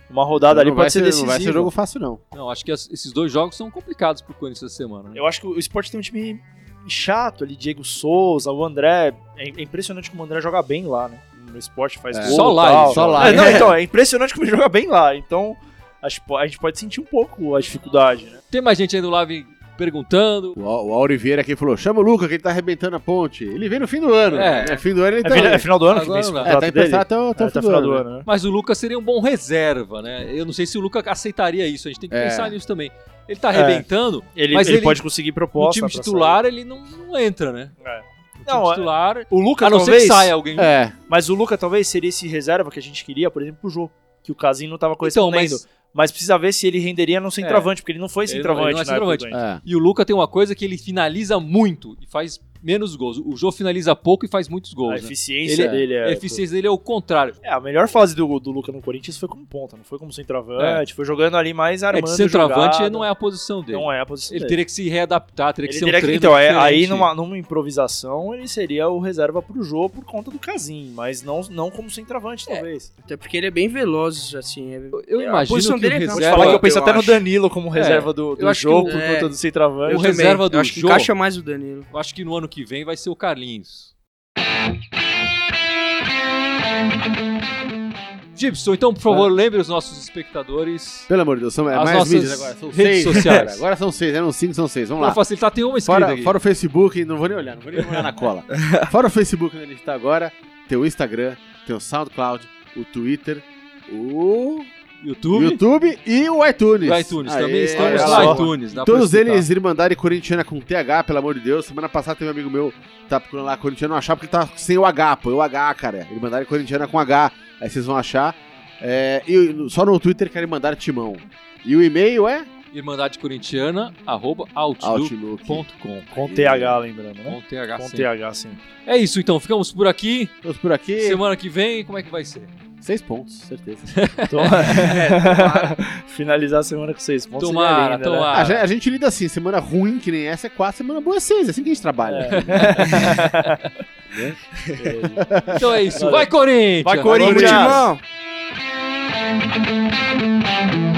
Speaker 3: Uma rodada ali
Speaker 4: não
Speaker 3: pode ser
Speaker 4: ser,
Speaker 3: decisiva.
Speaker 4: Não vai ser jogo fácil, não.
Speaker 1: Não, acho que esses dois jogos são complicados pro Corinthians essa semana, né?
Speaker 3: Eu acho que o esporte tem um time chato ali, Diego Souza, o André. É é impressionante como o André joga bem lá, né? No esporte faz
Speaker 4: É.
Speaker 3: gol.
Speaker 1: Só lá,
Speaker 3: tal.
Speaker 4: só lá.
Speaker 3: É, não, então, é impressionante como ele joga bem lá. Então, que a gente pode sentir um pouco a dificuldade, né?
Speaker 1: Tem mais gente aí no live perguntando.
Speaker 4: O, o Auriveira aqui falou: chama o Luca que ele tá arrebentando a ponte. Ele vem no fim do ano.
Speaker 1: É.
Speaker 4: É, fim do ano ele
Speaker 3: É,
Speaker 4: tá.
Speaker 3: é final do ano que
Speaker 1: Agora
Speaker 3: vem esse.
Speaker 4: É, tá emprestado até, o- até
Speaker 3: É,
Speaker 4: o fim
Speaker 3: até
Speaker 4: do
Speaker 3: final
Speaker 4: ano.
Speaker 3: do
Speaker 4: né?
Speaker 3: ano, né?
Speaker 1: Mas o Lucas seria um bom reserva, né? Eu não sei se o Lucas aceitaria isso. A gente tem que
Speaker 4: É.
Speaker 1: pensar nisso também. Ele tá
Speaker 3: É.
Speaker 1: arrebentando,
Speaker 3: Ele,
Speaker 1: Mas
Speaker 3: ele
Speaker 1: ele-
Speaker 3: pode conseguir
Speaker 1: no
Speaker 3: proposta.
Speaker 1: time
Speaker 3: pra
Speaker 1: titular ele não, não entra, né?
Speaker 3: sair. É.
Speaker 1: No time
Speaker 3: Não, é-
Speaker 1: titular,
Speaker 3: O Luca
Speaker 1: a não ser
Speaker 3: talvez.
Speaker 1: que saia alguém.
Speaker 4: É,
Speaker 3: Mas o Luca talvez seria esse reserva que a gente queria, por exemplo, pro jogo. Que o Casim não tava
Speaker 1: Então,
Speaker 3: correspondendo.
Speaker 1: mas
Speaker 3: mas... precisa ver se ele renderia no centroavante, porque ele não foi
Speaker 1: Ele não-
Speaker 3: centroavante
Speaker 1: ele não é centroavante.
Speaker 4: É.
Speaker 1: E o Luca tem uma coisa que ele finaliza muito e faz menos gols. O Jô finaliza pouco e faz muitos
Speaker 3: A
Speaker 1: gols. né?
Speaker 3: eficiência
Speaker 1: Ele-
Speaker 3: dele é.
Speaker 1: A eficiência dele é o contrário.
Speaker 3: É, a melhor fase do, do Luca no Corinthians foi como ponta, não foi como centroavante. Foi jogando ali mais
Speaker 1: É,
Speaker 3: armando
Speaker 1: de centroavante
Speaker 3: jogada.
Speaker 1: não é a posição dele.
Speaker 3: Não é a posição
Speaker 1: Ele
Speaker 3: dele.
Speaker 1: teria que se readaptar, teria que
Speaker 3: Ele
Speaker 1: ser
Speaker 3: teria
Speaker 1: um
Speaker 3: que-
Speaker 1: treino
Speaker 3: então, é, aí numa, numa improvisação ele seria o reserva pro jogo por conta do Casim, mas não, não como centroavante, talvez.
Speaker 2: Até porque ele é bem veloz, assim. é-
Speaker 1: Eu
Speaker 2: a
Speaker 1: imagino
Speaker 2: posição
Speaker 1: que o
Speaker 2: dele é
Speaker 3: Vou te
Speaker 1: reserva-
Speaker 3: falar que eu penso
Speaker 2: eu
Speaker 3: até no
Speaker 2: acho.
Speaker 3: Danilo como reserva do, do
Speaker 1: eu que o-
Speaker 3: por
Speaker 2: é.
Speaker 3: conta do centroavante.
Speaker 1: O
Speaker 2: Eu
Speaker 1: reserva do
Speaker 2: Eu acho que
Speaker 1: Jô-
Speaker 2: encaixa mais o Danilo.
Speaker 1: Eu acho que no ano que vem vai ser o Carlinhos. Gibson, então, por favor, lembre os nossos espectadores.
Speaker 4: Pelo amor de Deus, são é mais
Speaker 1: nossas
Speaker 4: mídias agora. São
Speaker 1: redes
Speaker 4: seis.
Speaker 1: sociais.
Speaker 4: cara. Agora são seis, eram cinco, são seis. Vamos
Speaker 1: Pra
Speaker 4: lá.
Speaker 1: facilitar, tem uma escrita
Speaker 4: Fora, fora o Facebook, não vou nem olhar, não vou nem olhar na cola. Fora o Facebook onde a gente tá agora, tem o Instagram, tem o SoundCloud, o Twitter, o
Speaker 1: YouTube,
Speaker 4: YouTube e o iTunes.
Speaker 1: o iTunes.
Speaker 4: Aê,
Speaker 1: Também estamos no iTunes.
Speaker 4: Todos eles Irmandade Corintiana com TH, pelo amor de Deus. Semana passada teve um amigo meu que tá procurando lá Corintiano, não achava porque ele tá sem o H, pô, o H, cara. Irmandade Corintiana com H. Aí vocês vão achar. É, e só no Twitter que é Irmandade Timão. E o e-mail é
Speaker 1: Irmandade Corintiana, arroba outlook.com.
Speaker 4: Outlook.
Speaker 3: Com TH, lembrando, né?
Speaker 1: Com TH
Speaker 3: Com
Speaker 1: sempre.
Speaker 3: TH, sim.
Speaker 1: É isso, então. Ficamos por aqui.
Speaker 4: Estamos por aqui.
Speaker 1: Semana que vem, como é que vai ser?
Speaker 4: Seis pontos, certeza.
Speaker 3: Então, finalizar a semana com seis pontos.
Speaker 1: Tomara,
Speaker 3: linda, né?
Speaker 1: tomara.
Speaker 4: A, gente, a gente lida assim, semana ruim que nem essa é quatro, semana boa é seis, é assim que a gente trabalha.
Speaker 1: Então é isso. Vai, Corinthians!
Speaker 3: Vai, Corinthians!
Speaker 2: Timão!
Speaker 5: Thank